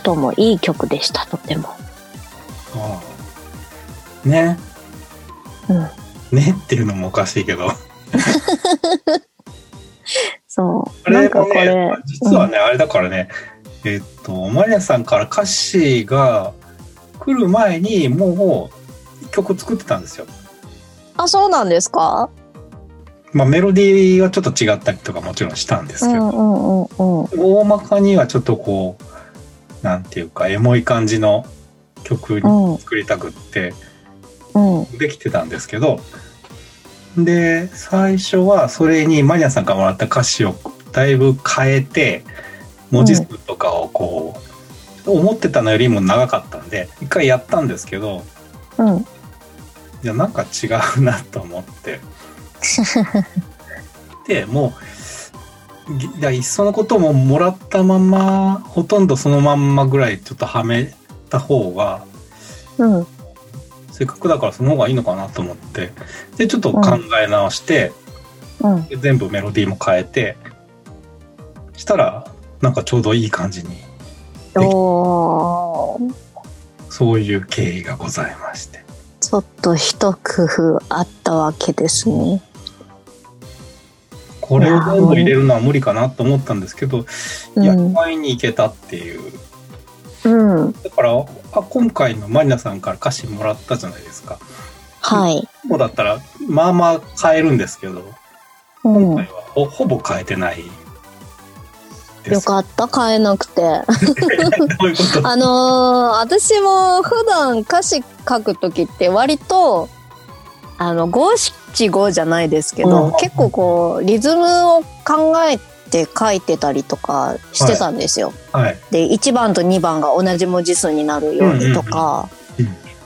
トもいい曲でした、とても。ああね。うん。ねっていうのもおかしいけど。そう。あれなんかもねこれ、、実はね、あれだからね、えっと、マリアさんから歌詞が来る前にもう曲作ってたんですよ。あ、そうなんですか？まあメロディーはちょっと違ったりとかもちろんしたんですけど、うんうんうんうん。大まかにはちょっとこう、なんていうか、エモい感じの曲に作りたくって、うん。できてたんですけど、で、最初はそれにマリアさんからもらった歌詞をだいぶ変えて、文字数とかをこう、思ってたのよりも長かったんで、一回やったんですけど、うん。いや、なんか違うなと思って。で、もう、ぎいっそのことももらったまま、ほとんどそのまんまぐらいちょっとはめた方が、うん。せっかくだからその方がいいのかなと思って、で、ちょっと考え直して、うん。で全部メロディーも変えて、したら、なんかちょうどいい感じに。そういう経緯がございまして。そちょっと一工夫あったわけですね。これを全部入れるのは無理かなと思ったんですけど、うん役割に行けたっていう。うん。だから、あ今回のマリナさんから歌詞もらったじゃないですか。はい。もうだったら、まあまあ変えるんですけど、うん今回。はほほぼ変えてない。よかった、変えなくて。あのー私も普段歌詞書くときって割と、あの、五七五じゃないですけど、うん結構こう、リズムを考えて書いてたりとかしてたんですよ。はい。で、1番と2番が同じ文字数になるようにとか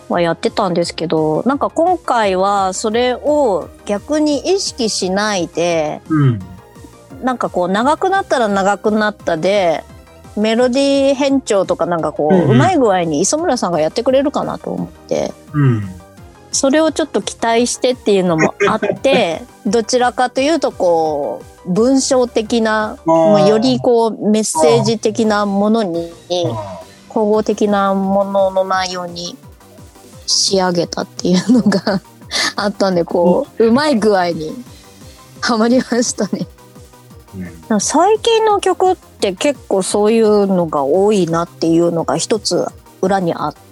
はやってたんですけど、なんか今回はそれを逆に意識しないで、うん。なんかこう長くなったら長くなったで、メロディー変調とかなんかこう、うんうんうまい具合に磯村さんがやってくれるかなと思って、うん。それをちょっと期待してっていうのもあって、どちらかというとこう、文章的な、もうよりこうメッセージ的なものに、あ総合的なものの内容に仕上げたっていうのが あったんで、こう、うまい具合にハマりましたね。ーうん。最近の曲って結構そういうのが多いなっていうのが一つ裏にあって、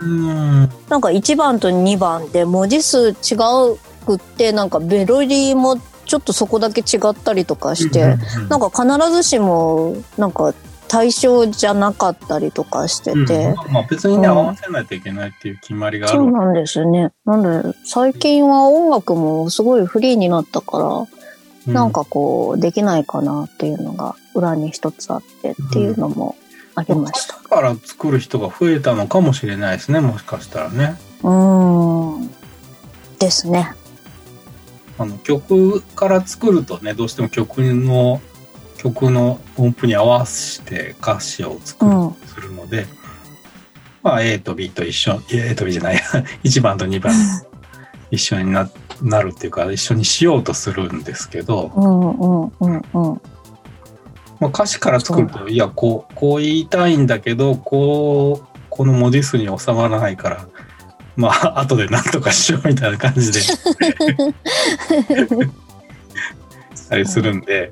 うん。なんか1番と2番で文字数違くって、なんかメロディーもちょっとそこだけ違ったりとかして、なんか必ずしもなんか対象じゃなかったりとかしてうん。て、まあ別にね、うん合わせないといけないっていう決まりがある。そうなんですね。なんで最近は音楽もすごいフリーになったから、なん、かこうできないかなっていうのが裏に一つあってっていうのもありました。だから作る人が増えたのかもしれないですね、もしかしたらね。うーん。ですね。あの曲から作るとね、どうしても曲の、曲の音符に合わせて歌詞を作る、うんするので、まあ A と B と一緒、いや A と B じゃない、1番と2番一緒にななるっていうか、一緒にしようとするんですけど、うんうんうんうん。まあ、歌詞から作ると、いや、こう、こう言いたいんだけど、こう、この文字数に収まらないから、まあ、後で何とかしようみたいな感じで、したりするんで、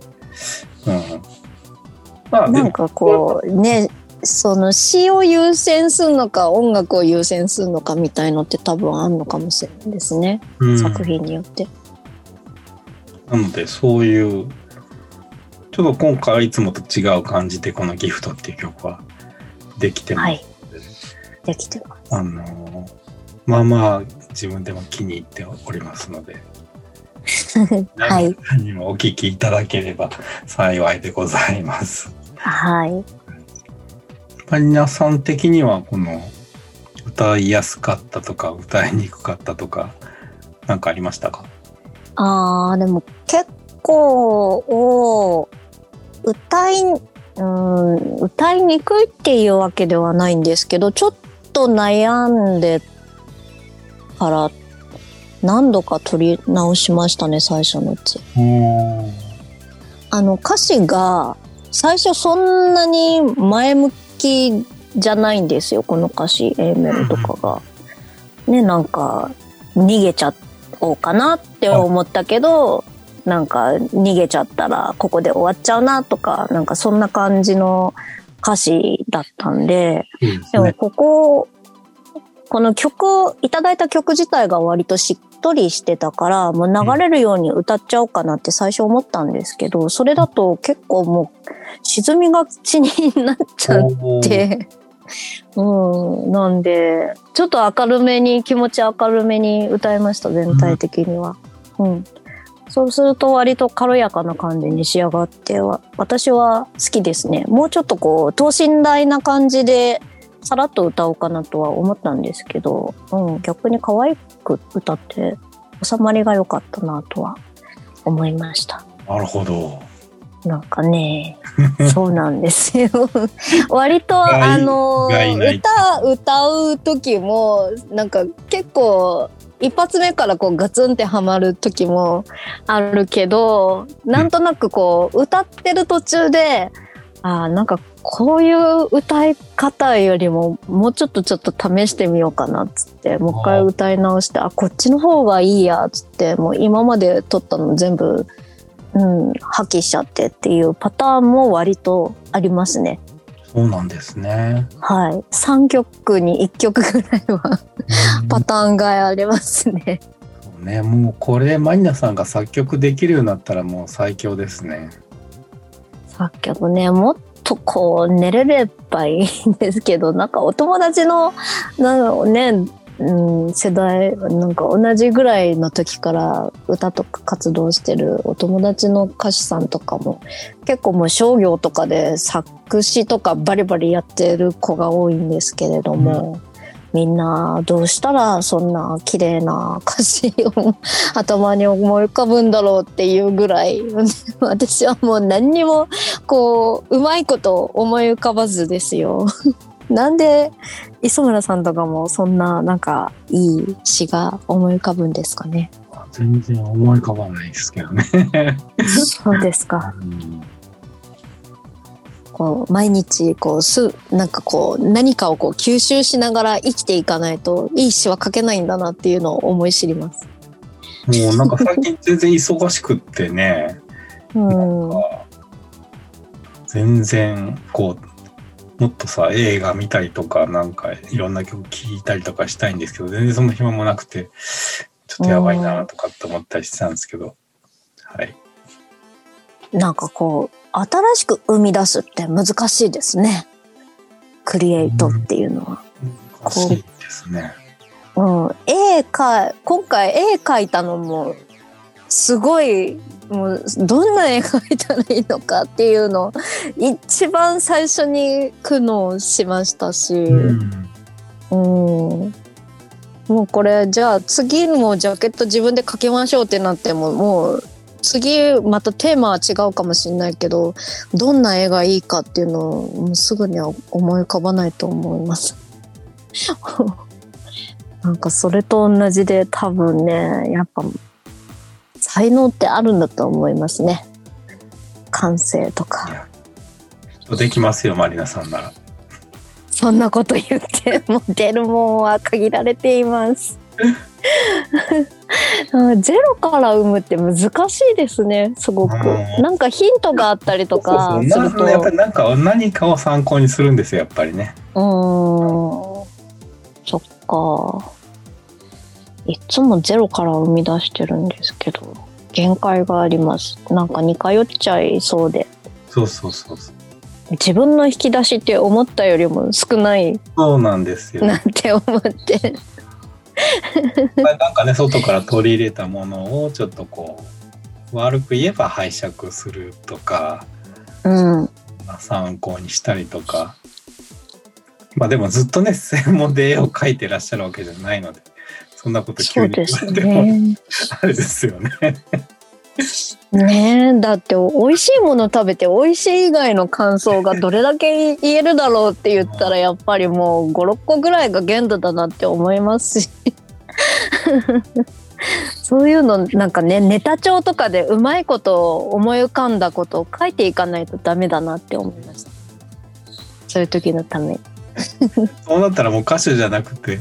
うん。まあ、なんかこうね、その詩を優先するのか音楽を優先するのかみたいのって多分あるのかもしれないですね。うん、作品によって。なので、そういう、ちょっと今回はいつもと違う感じで、このギフトっていう曲はできてます。はい。できてます。あのーまあまあ、自分でも気に入っておりますので、はい。何にもお聞きいただければ幸いでございます。はい。マリナさん的にはこの歌いやすかったとか歌いにくかったとか何かありましたか？ああ、でも結構、お歌い、うん、歌いにくいっていうわけではないんですけど、ちょっと悩んでから何度か取り直しましたね、最初のうち。あの歌詞が最初そんなに前向きじゃないんですよ、この歌詞、A メロとかが。ね、なんか逃げちゃおうかなって思ったけど、なんか逃げちゃったらここで終わっちゃうなとか、なんかそんな感じの歌詞だったんで、いいですでもね。ここ、この曲、いただいた曲自体が割としっとりしてたから、もう流れるように歌っちゃおうかなって最初思ったんですけど、それだと結構もう沈みがちになっちゃって、うん、なんで、ちょっと明るめに、気持ち明るめに歌いました、全体的には。うん。そうすると割と軽やかな感じに仕上がっては、私は好きですね。もうちょっとこう、等身大な感じで、さらっと歌おうかなとは思ったんですけど、うん、逆に可愛く歌って、収まりが良かったなとは思いました。なるほど。なんかね、そうなんですよ。割と、害あの、歌、歌う時も、なんか結構、一発目からこうガツンってハマる時もあるけど、なんとなくこう、歌ってる途中で、あーなんかこういう歌い方よりももうちょっとちょっと試してみようかなっつってもう一回歌い直してあこっちの方がいいやっつってもう今まで撮ったの全部、うん、破棄しちゃってっていうパターンも割とありますね。そうなんですね。はい。3曲に1曲ぐらいはパターンがありますね。そうね、もうこれマリナさんが作曲できるようになったらもう最強ですね。作曲ね、もっとこう寝れればいいんですけど、なんかお友達の、なんね、うん、世代、なんか同じぐらいの時から歌とか活動してるお友達の歌手さんとかも結構もう商業とかで作詞とかバリバリやってる子が多いんですけれども、みんなどうしたらそんな綺麗な歌詞を頭に思い浮かぶんだろうっていうぐらい私はもう何にもこううまいこと思い浮かばずですよ。なんで磯村さんとかもそんななんかいい詩が思い浮かぶんですかね？全然思い浮かばないですけどね。そうですか。うんこう毎日こうすなんかこう何かをこう吸収しながら生きていかないといい詩は書けないんだなっていうのを思い知ります。もうなんか最近全然忙しくってね、うん。全然こう、もっとさ、映画見たりとか、なんかいろんな曲聴いたりとかしたいんですけど、全然その暇もなくて、ちょっとやばいなとかって思ったりしてたんですけど、はい。なんかこう新しく生み出すって難しいですね。クリエイトっていうのは。難しいですね。うん、絵か今回絵描いたのもすごいもうどんな絵描いたらいいのかっていうのを一番最初に苦悩しましたし、うん。うんもうこれじゃあ次もジャケット自分で描きましょうってなってももう次またテーマは違うかもしれないけどどんな絵がいいかっていうのをもうすぐには思い浮かばないと思います。なんかそれと同じで多分ねやっぱ才能ってあるんだと思いますね。感性とか。できますよ、マリナさんなら。そんなこと言っても出るもんは限られています。う んゼロから生むって難しいですねすごくうんなんかヒントがあったりとかするとやっぱりなんか何かを参考にするんですよ、やっぱりね。うーんそっかいつもゼロから生み出してるんですけど限界がありますなんか似通っちゃいそうでそうそうそうそう。自分の引き出しって思ったよりも少ないそうなんですよ。なって思って まあなんかね、外から取り入れたものをちょっとこう、悪く言えば拝借するとか、うんまあ、参考にしたりとか。まあでもずっとね、専門で絵を描いてらっしゃるわけじゃないので、そんなこと急に言われても、ね。あれですよね。ねえだって美味しいもの食べて美味しい以外の感想がどれだけ言えるだろうって言ったらやっぱりもう56個ぐらいが限度だなって思いますし。そういうのなんかねネタ帳とかでうまいこと思い浮かんだことを書いていかないとダメだなって思いました。そういう時のために そうなったらもう歌手じゃなくて、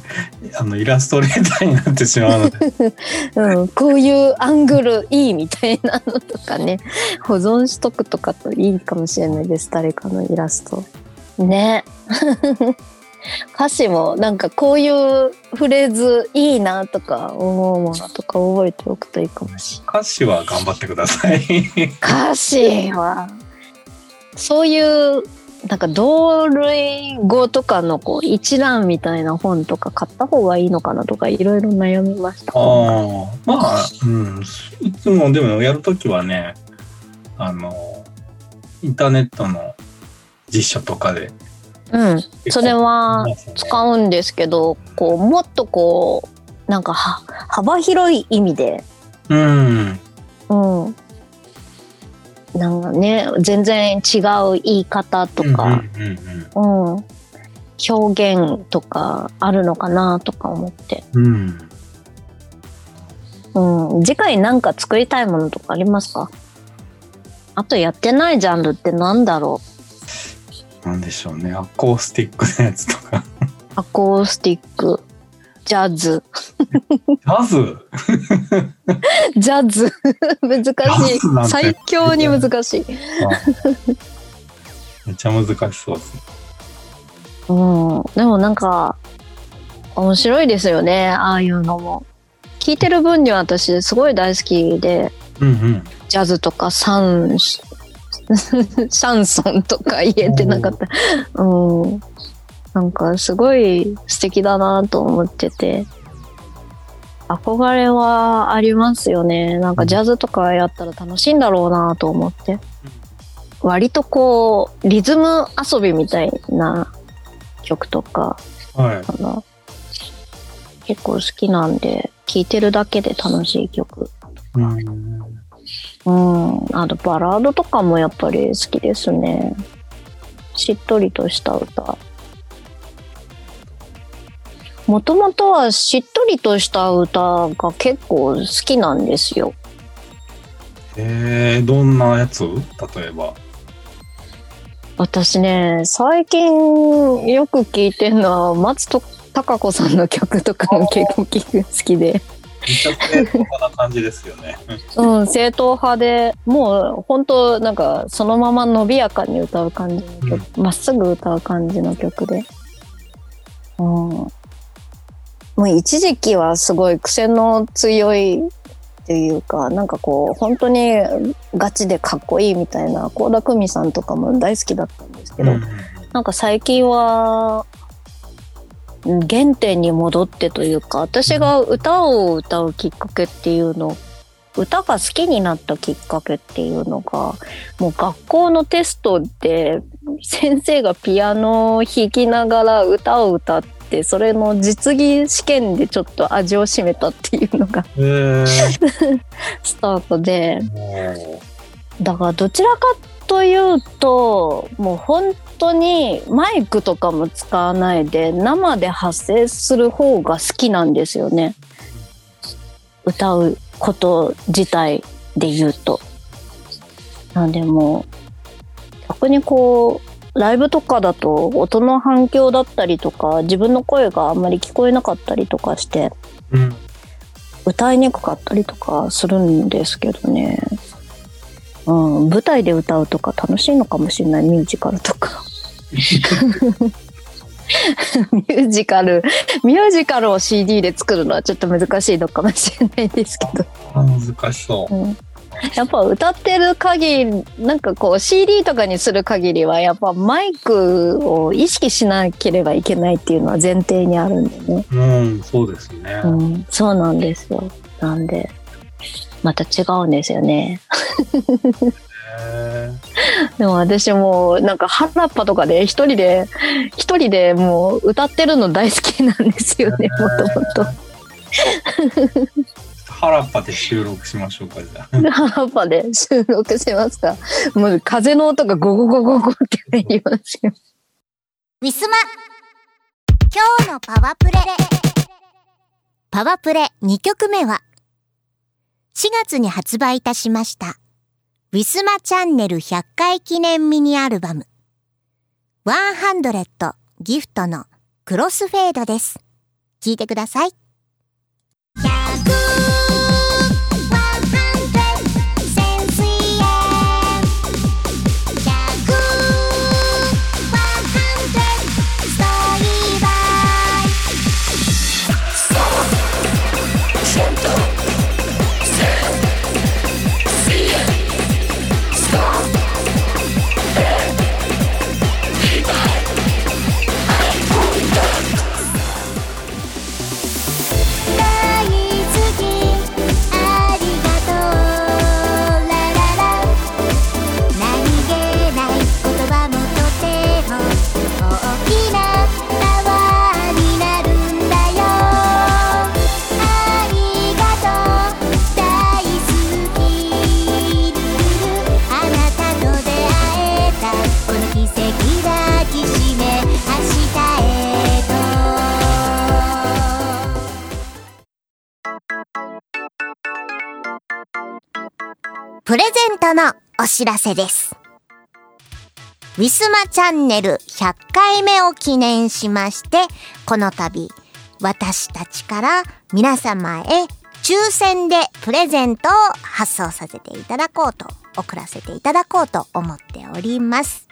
あの、イラストレーターになってしまうので、うん、こういうアングルいいみたいなのとかね保存しとくとかといいかもしれないです誰かのイラスト。ね。歌詞もなんかこういうフレーズいいなとか思うものとか覚えておくといいかもし歌詞は頑張ってください。れない。歌詞は。そういうなんか同類語とかのこう一覧みたいな本とか買った方がいいのかなとかいろいろ悩みましたああ、まあ、うん、いつもでもやるときはね、あの、インターネットの辞書とかで。うんそれは使う。うんですけどこうもっとこうなんかは幅広い意味で、うん。うん、なんかね全然違う言い方とか、うんうんうん表現とかあるのかなとか思って、うん。次回なんか作りたいものとかありますか？あとやってないジャンルってなんだろなんでしょうね。アコースティックなやつとか。アコースティック、ジャズ、ジャズ？ジャズ、難しい。て最強に難しい。めっちゃ難しそうですね。うん。でもなんか、面白いですよね、ああいうのも。聞いてる分には私すごい大好きで、うんうん。ジャズとかサン、シャンソンとか言えてなかった。うん。なんかすごい素敵だなと思ってて。憧れはありますよね。なんかジャズとかやったら楽しいんだろうなと思って。割とこう、リズム遊びみたいな曲とか、はい。かな。結構好きなんで、聴いてるだけで楽しい曲。うん。うん。あとバラードとかもやっぱり好きですね。しっとりとした歌。もともとはしっとりとした歌が結構好きなんですよ。えー、どんなやつ？例えば。私ね、最近よく聴いてるのは松戸孝子さんの曲とかも結構聴く好きで。めっちゃ正当な感じですよね。うん、正統派で、もう本当なんかそのまま伸びやかに歌う感じの曲、ま、っすぐ歌う感じの曲で。うん。もう一時期はすごい癖の強いっていうか、なんかこう本当にガチでかっこいいみたいな、倖田來未さんとかも大好きだったんですけど、うん。なんか最近は、うん原点に戻ってというか、私が歌を歌うきっかけっていうの、歌が好きになったきっかけっていうのが、もう学校のテストで先生がピアノを弾きながら歌を歌って、それの実技試験でちょっと味を占めたっていうのがえー、スタートで、もだからどちらかというともう本当にマイクとかも使わないで生で発声する方が好きなんですよね。歌うこと自体で言うと。なんでもう逆にこうライブとかだと音の反響だったりとか自分の声があんまり聞こえなかったりとかしてう、うん。歌いにくかったりとかするんですけどね。うん、舞台で歌うとか楽しいのかもしれない、ミュージカルとか。ミュージカル、ミュージカルを CD で作るのはちょっと難しいのかもしれないですけど。あ難しそう。うん やっぱ歌ってる限り、なんかこう CD とかにする限りは、やっぱマイクを意識しなければいけないっていうのは前提にあるんでね。うん、そうですね。うん、そうなんですよ。なんで、また違うんですよね。え でも私もなんか原っぱとかで一人で、一人でもう歌ってるの大好きなんですよね、もともと。ー、原っぱで収録しましょうか、じゃあ。原っぱで収録しますか？もう風の音がゴゴゴゴゴって入りますよ。ウィスマ今日のパワープレパワープレ2曲目は4月に発売いたしましたウィスマチャンネル100回記念ミニアルバム100ギフトのクロスフェードです。聴いてください。プレゼントのお知らせです。ウィスマチャンネル100回目を記念しまして、この度、私たちから皆様へ抽選でプレゼントを発送させていただこうと、送らせていただこうと思っております。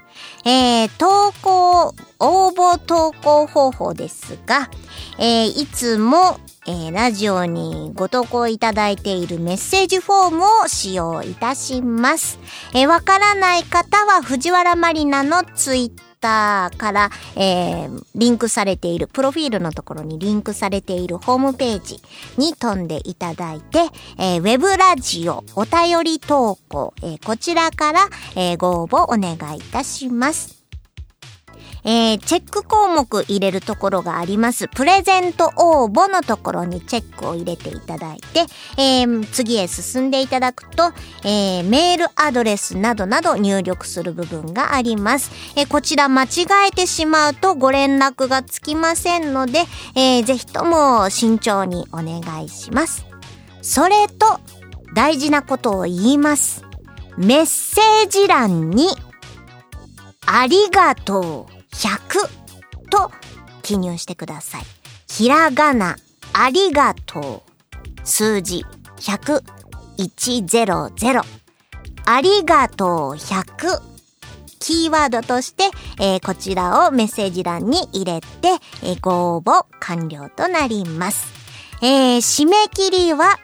えー、投稿、応募投稿方法ですが、えーいつも、えーラジオにご投稿いただいているメッセージフォームを使用いたします。えーわからない方は藤原マリナのツイッターから、えーリンクされている、プロフィールのところにリンクされているホームページに飛んでいただいて、えーウェブラジオお便り投稿、えーこちらから、えーご応募お願いいたします。えーチェック項目入れるところがあります。プレゼント応募のところにチェックを入れていただいて、えー次へ進んでいただくと、えーメールアドレスなどなど入力する部分があります。えこちら間違えてしまうとご連絡がつきませんので、えーぜひとも慎重にお願いします。それと、大事なことを言います。メッセージ欄に、ありがとう100と記入してください。ひらがな、ありがとう、数字100、100、ありがとう100、キーワードとして、えーこちらをメッセージ欄に入れて、えーご応募完了となります。えー締め切りは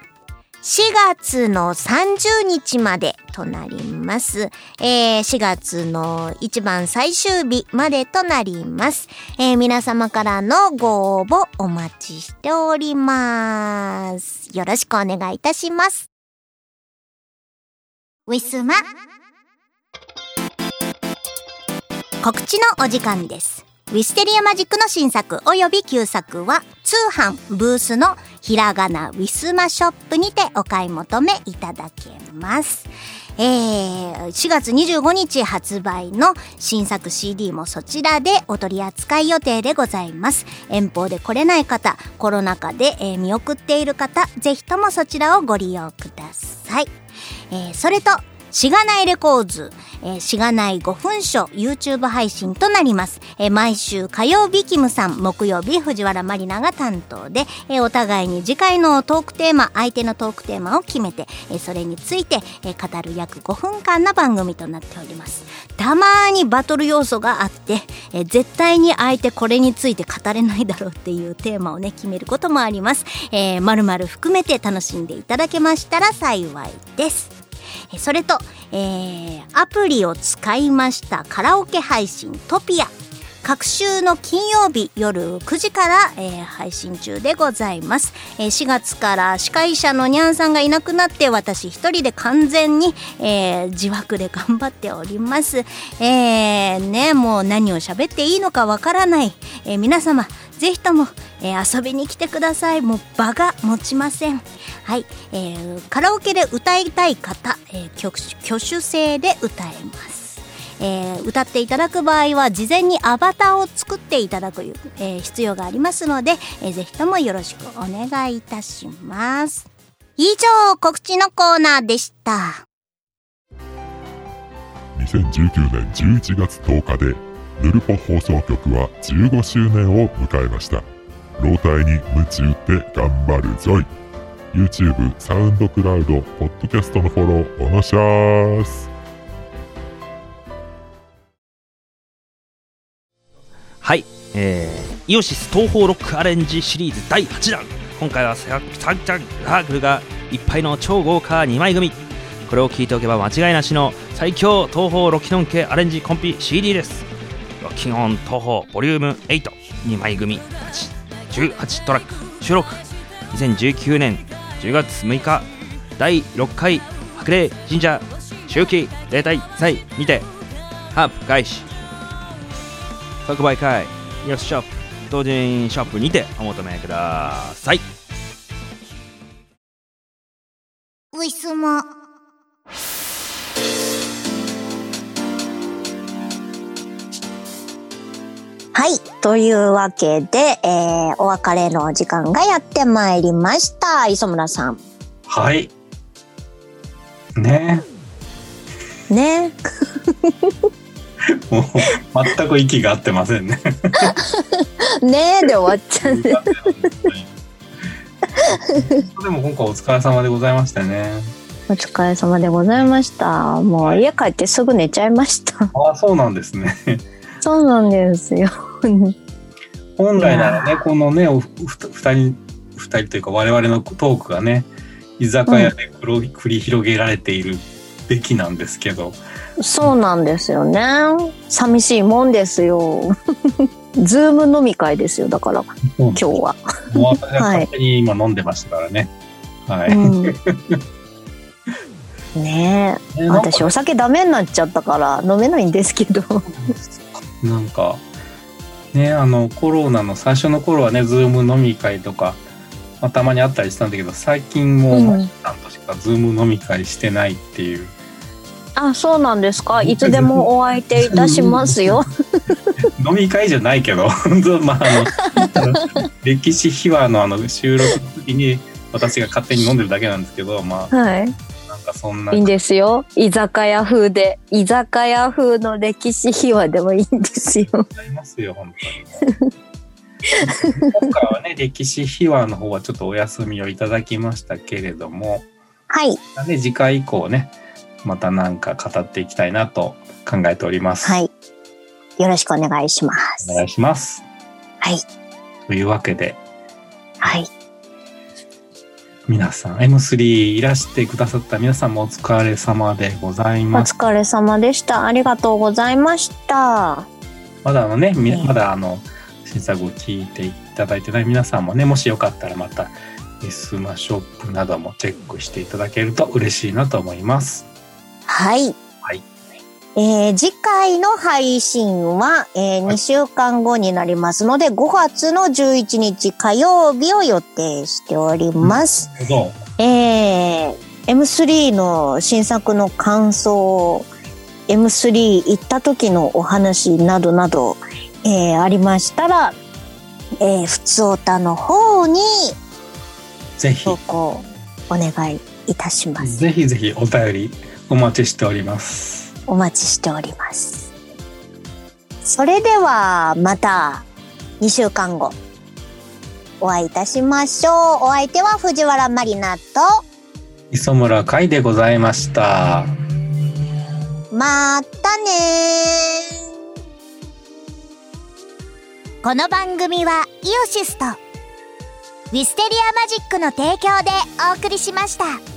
4月の30日までとなります。えー4月の一番最終日までとなります。えー皆様からのご応募お待ちしております。よろしくお願いいたします。ウィスマ告知のお時間です。ウィステリアマジックの新作及び旧作は通販ブースのひらがなウィスマショップにてお買い求めいただけます。えー、4月25日発売の新作 CD もそちらでお取り扱い予定でございます。遠方で来れない方、コロナ禍で、えー見送っている方、ぜひともそちらをご利用ください。えーそれと、しがないレコーズ、えーしがない5分書 YouTube 配信となります。えー毎週火曜日キムさん、木曜日藤原まりなが担当で、えーお互いに次回のトークテーマ、相手のトークテーマを決めて、えーそれについて、えー語る約5分間の番組となっております。たまにバトル要素があって、えー絶対に相手これについて語れないだろうっていうテーマをね、決めることもあります。えー、まるまる含めて楽しんでいただけましたら幸いです。それと、えーアプリを使いましたカラオケ配信トピア。各週の金曜日夜9時から、えー配信中でございます、えー4月から司会者のニャンさんがいなくなって私一人で完全に、えー自枠で頑張っております。えーね、もう何を喋っていいのかわからない、えー皆様ぜひとも、えー遊びに来てください。もう場が持ちません。はい、えーカラオケで歌いたい方、えー曲挙手制で歌えます。えー歌っていただく場合は事前にアバターを作っていただく、えー必要がありますので、えーぜひともよろしくお願いいたします。以上、告知のコーナーでした。2019年11月10日でヌルポ放送局は15周年を迎えました老体に夢中って頑張るぞい YouTube、サウンドクラウド、ポッドキャストのフォローおのしゃーす。はい、えー、イオシス東方ロックアレンジシリーズ第8弾。今回はササンチャンラークルがいっぱいの超豪華2枚組。これを聞いておけば間違いなしの最強東方ロキノン系アレンジコンピ CD です。ロキノン東方ボリューム82枚組18トラック収録。2019年10月6日第6回白麗神社周期例大祭にてハープ開始特売会よしシショップ当人ショップにてお求めくださいウィスマ。というわけで、えー、お別れの時間がやってまいりました。磯村さん。はい。ねね。もう全く息が合ってませんね。ねえで終わっちゃうね。でも今回お疲れ様でございましたね。お疲れ様でございました。もう家帰ってすぐ寝ちゃいました。ああ、そうなんですね。そうなんですよ。本来ならね、このね、お二人、二人というか我々のトークがね、居酒屋で繰り広げられているべきなんですけど、そうなんですよね。寂しいもんですよ。Zoom 飲み会ですよ。だから今日は。もう私は勝手に今飲んでましたからね。はい。うん、ねえ。ね私お酒ダメになっちゃったから飲めないんですけど。なんか、ね、あの、コロナの最初の頃はね、 Zoom 飲み会とか、まあ、たまにあったりしたんだけど、最近もう、うんマキさんとしかズーム飲み会してないっていう。あ、そうなんですか？いつでもお相手いたしますよ。飲み会じゃないけど、まあ、あの、歴史秘話のあの、収録の時に、私が勝手に飲んでるだけなんですけど、まあ、はい。かそんないいんですよ。居酒屋風で。居酒屋風の歴史秘話でもいいんですよ。ありますよ、本当に。今回はね、歴史秘話の方はちょっとお休みをいただきましたけれども、はい。ね、次回以降ね、またなんか語っていきたいなと考えております。はい。よろしくお願いします。お願いします。はい。というわけで、はい。皆さん、M3 いらしてくださった皆さんもお疲れ様でございおます。疲れ様でした。ありがとうございました。まだあのね、みねまだあの、審査後聞いていただいてない皆さんもね、もしよかったらまた、エスマショップなどもチェックしていただけると嬉しいなと思います。はい。はい。えー次回の配信は、え2週間後になりますので、5月の11日火曜日を予定しております。どうえー M3 の新作の感想、M3 行った時のお話などなど、えーありましたら、えー、ふつおたの方にぜひ投、稿お願いいたします。ぜひぜひお便りお待ちしております。お待ちしております。それではまた2週間後お会いいたしましょう。お相手は藤原まりなと、磯村海でございました。またねこの番組はイオシスとウィステリアマジックの提供でお送りしました。